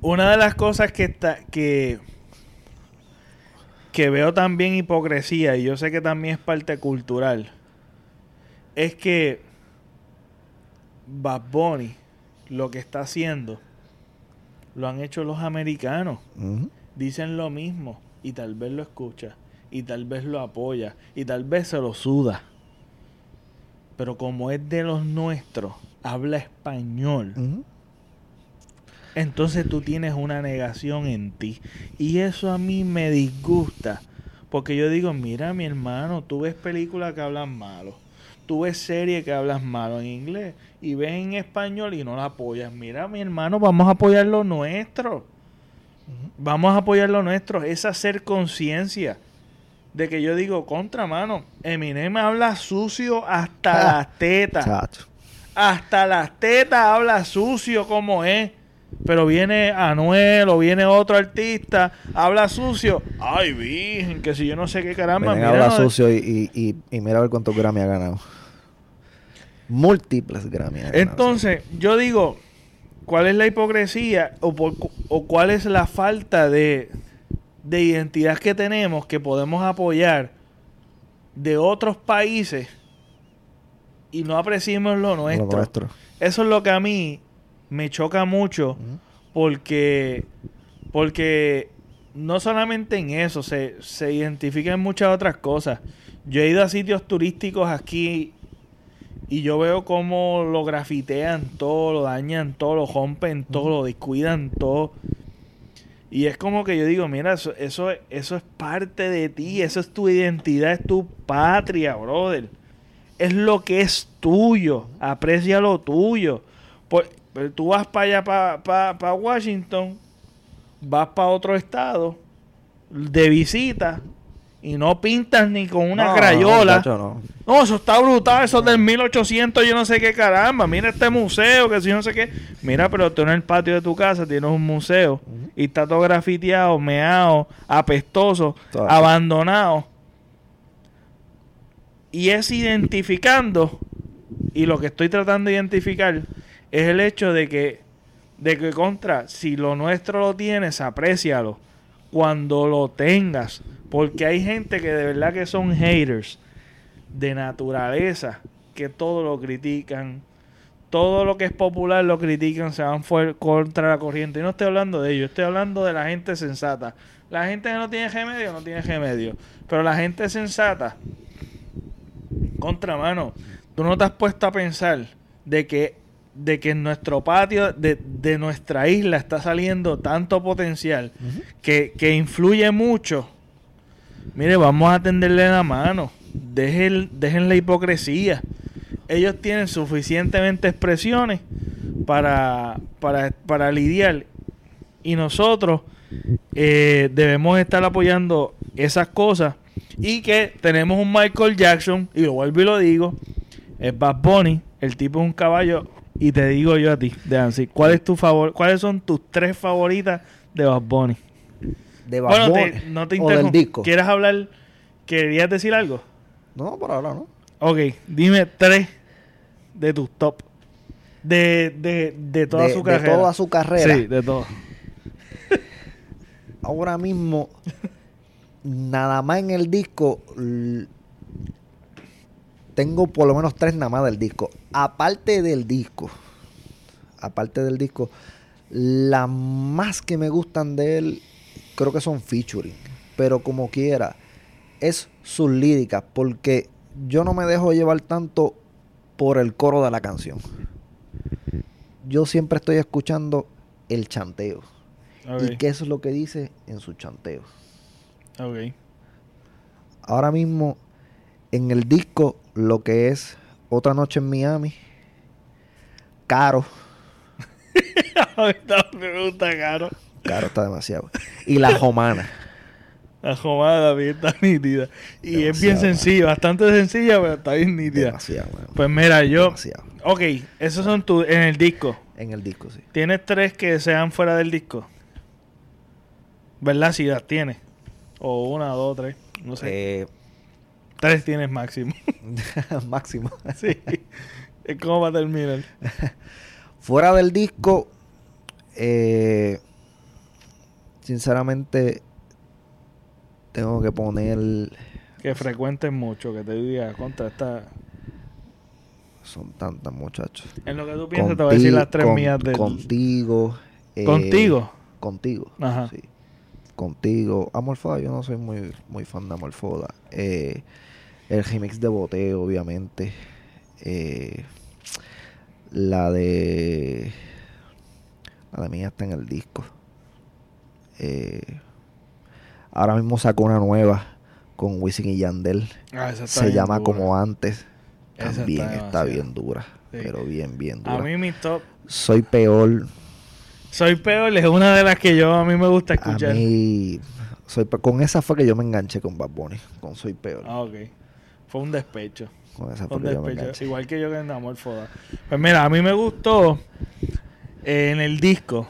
una de las cosas que está, que, que veo también hipocresía, y yo sé que también es parte cultural, es que Bad Bunny lo que está haciendo lo han hecho los americanos. Dicen lo mismo y tal vez lo escucha y tal vez lo apoya y tal vez se lo suda. Pero como es de los nuestros, habla español. Entonces tú tienes una negación en ti. Y eso a mí me disgusta. Porque yo digo, mira mi hermano, tú ves películas que hablan malo. Tú ves series que hablan malo en inglés. Y ves en español y no la apoyas. Mira mi hermano, vamos a apoyar lo nuestro. Vamos a apoyar lo nuestro. Es hacer conciencia. De que yo digo, contra mano, Eminem habla sucio hasta Ah, las tetas. Chacho. Hasta las tetas habla sucio como es. Pero viene Anuel o viene otro artista, habla sucio. Ay, virgen, que si yo no sé qué caramba. Mira, habla no- sucio y, y, y, mira a ver cuántos Grammy ha ganado. Múltiples Grammy ha ganado. Entonces, yo digo, ¿cuál es la hipocresía o, por o cuál es la falta de, de identidad que tenemos que podemos apoyar de otros países y no apreciemos lo Lo nuestro? nuestro. Eso es lo que a mí me choca mucho. Porque porque no solamente en eso se, se identifica en muchas otras cosas yo he ido a sitios turísticos aquí y yo veo cómo lo grafitean todo lo dañan todo lo rompen todo lo descuidan todo y es como que yo digo mira eso eso eso es parte de ti eso es tu identidad es tu patria brother. Es lo que es tuyo aprecia lo tuyo. Pues, pero tú vas para allá, para Washington, vas para otro estado de visita y no pintas ni con una No, crayola. no. No, eso está brutal, eso es del 1800, yo no sé qué caramba. Mira este museo, que si no sé qué. Mira, pero tú en el patio de tu casa tienes un museo y está todo grafiteado, meado, apestoso, abandonado. Y es identificando, y lo que estoy tratando de identificar es el hecho de que, de que contra, si lo nuestro lo tienes, aprécialo cuando lo tengas. Porque hay gente que de verdad que son haters de naturaleza, que todo lo critican. Todo lo que es popular lo critican, se van fuer- contra la corriente. Y no estoy hablando de ellos, estoy hablando de la gente sensata. La gente que no tiene remedio, no tiene remedio. Pero la gente sensata, contramano, tú no te has puesto a pensar de que, de que en nuestro patio, de, de nuestra isla, está saliendo tanto potencial que, que influye mucho. Mire, vamos a tenderle la mano. Dejen, dejen la hipocresía. Ellos tienen suficientemente expresiones para, para, para lidiar. Y nosotros eh, debemos estar apoyando esas cosas. Y que tenemos un Michael Jackson, y lo vuelvo y lo digo, es Bad Bunny, el tipo es un caballo. Y te digo yo a ti, Dancy, ¿cuál es tu favor, ¿cuáles son tus tres favoritas de Bad Bunny? De Bad Bueno, Bunny te- no te interrumpo. disco. ¿Quieres hablar? ¿Querías decir algo? No, por ahora no. Ok, dime tres de tus top. De, de, de toda de, su de carrera. toda su carrera. Sí, de todo. Ahora mismo, nada más en el disco, tengo por lo menos tres nada más del disco. Aparte del disco, aparte del disco, las más que me gustan de él, creo que son featuring. Pero como quiera, es sus líricas, porque yo no me dejo llevar tanto por el coro de la canción. Yo siempre estoy escuchando el chanteo. ¿Y qué es lo que dice en su chanteo? ok. Ahora mismo, en el disco, lo que es Otra Noche en Miami, Caro, Ahorita me gusta, caro. Caro está demasiado, y La Jomana. La jomada bien está nítida. Y es bien sencilla, bastante sencilla, pero está bien nítida. Demasiado, Pues mira, yo. demasiado. Ok, esos son tus. En el disco. En el disco, sí. ¿Tienes tres que sean fuera del disco? ¿Verdad? Si las tienes. O una, dos, tres. No sé. Eh, Tres tienes máximo. máximo. sí. Es como va a terminar. Fuera del disco, eh, sinceramente, tengo que poner Que frecuentes mucho, que te diga contra esta. son tantas, muchachos. En lo que tú piensas, te voy a decir las tres con- mías del... Contigo. eh, ¿Contigo? Contigo. Ajá. Sí. Contigo. Amorfoda, yo no soy muy, muy fan de Amorfoda. Eh, el remix de Boteo, obviamente. Eh, la de. La de mía está en el disco. Eh, ahora mismo sacó una nueva con Wisin y Yandel. Ah, esa está Se bien llama dura. como antes. Esa También está, bien dura. Sí. Pero bien, bien dura. A mí mi top... Soy peor. Soy peor, es una de las que yo a mí me gusta A escuchar. mí. Soy con esa fue que yo me enganché con Bad Bunny. Con Soy peor. Ah, ok. Fue un despecho. Con esa un despecho. Igual que yo que en Amor Foda. Pues mira, a mí me gustó eh, en el disco.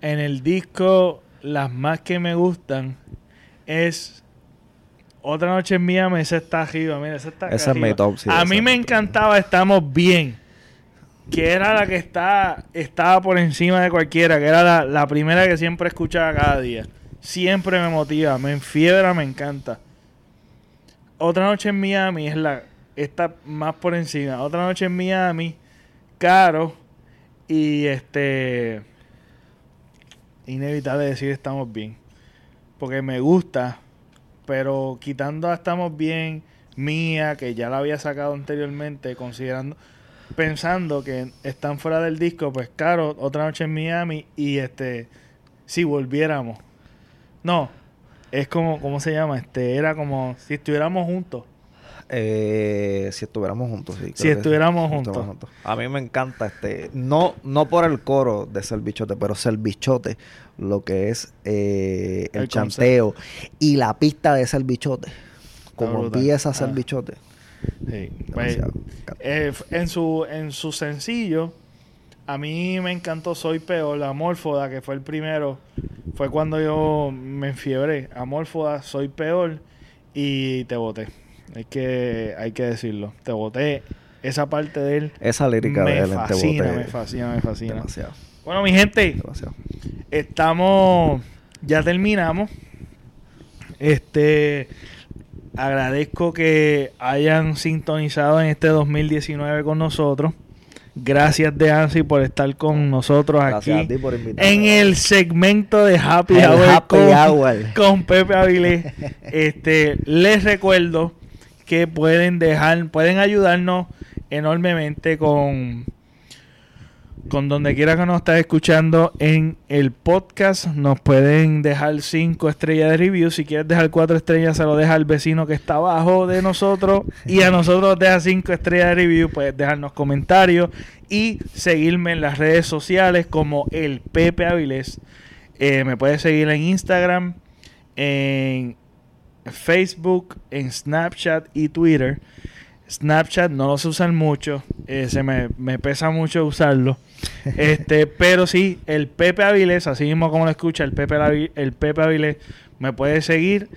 En el disco, las más que me gustan es Otra Noche en Miami. Esa está arriba, mira, esa está Esa es mi arriba. top, sí, A mí me encantaba Estamos Bien. Que era la que está, estaba por encima de cualquiera. Que era la, la primera que siempre escuchaba cada día. Siempre me motiva, me enfiebra, me encanta. Otra noche en Miami es la está más por encima. Otra noche en Miami, Caro y este inevitable decir estamos bien, porque me gusta, pero quitando a estamos bien mía que ya la había sacado anteriormente, considerando pensando que están fuera del disco, pues Caro, otra noche en Miami y este si volviéramos. No, es como ¿cómo se llama? Este era como si estuviéramos juntos. Eh, si estuviéramos juntos, sí. Si sí. estuviéramos Si juntos. A mí me encanta este. No, no por el coro de ser bichote, pero ser bichote. Lo que es eh, el, El chanteo y la pista de ser bichote. Como empieza a ser Ah. bichote. Sí, pues, eh, en su en su sencillo a mí me encantó Soy Peor, la Amorfoda, que fue el primero. Fue cuando yo me enfiebré. Amorfoda, Soy Peor y te voté. Hay que, hay que decirlo. Te voté. Esa parte de él Esa lírica me de él en Te fascina, Boté, me fascina, me fascina. Demasiado. Bueno, mi gente, Demasiado. estamos ya terminamos este agradezco que hayan sintonizado en este 2019 con nosotros gracias de Ansi por estar con nosotros Gracias a aquí ti por en el segmento de Happy El Hour, Happy con, Hour. con Pepe Avilés este les recuerdo que pueden dejar pueden ayudarnos enormemente con con donde quiera que nos estés escuchando en el podcast, nos pueden dejar cinco estrellas de review. Si quieres dejar cuatro estrellas, se lo deja al vecino que está abajo de nosotros. Y a nosotros nos deja cinco estrellas de review. Puedes dejarnos comentarios y seguirme en las redes sociales como el Pepe Avilés. Eh, me puedes seguir en Instagram, en Facebook, en Snapchat y Twitter. Snapchat no lo sé usar mucho, eh, se me, me pesa mucho usarlo. Este, pero sí, el Pepe Avilés, así mismo como lo escucha, el Pepe, el Pepe Avilés me puede seguir.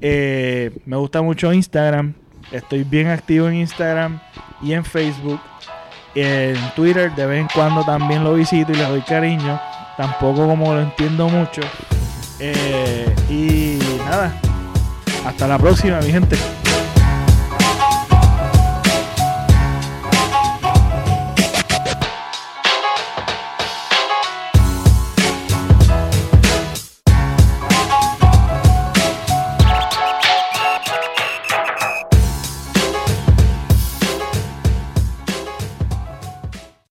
Eh, me gusta mucho Instagram, estoy bien activo en Instagram y en Facebook. En Twitter de vez en cuando también lo visito y le doy cariño, tampoco como lo entiendo mucho. Eh, y nada, hasta la próxima, mi gente.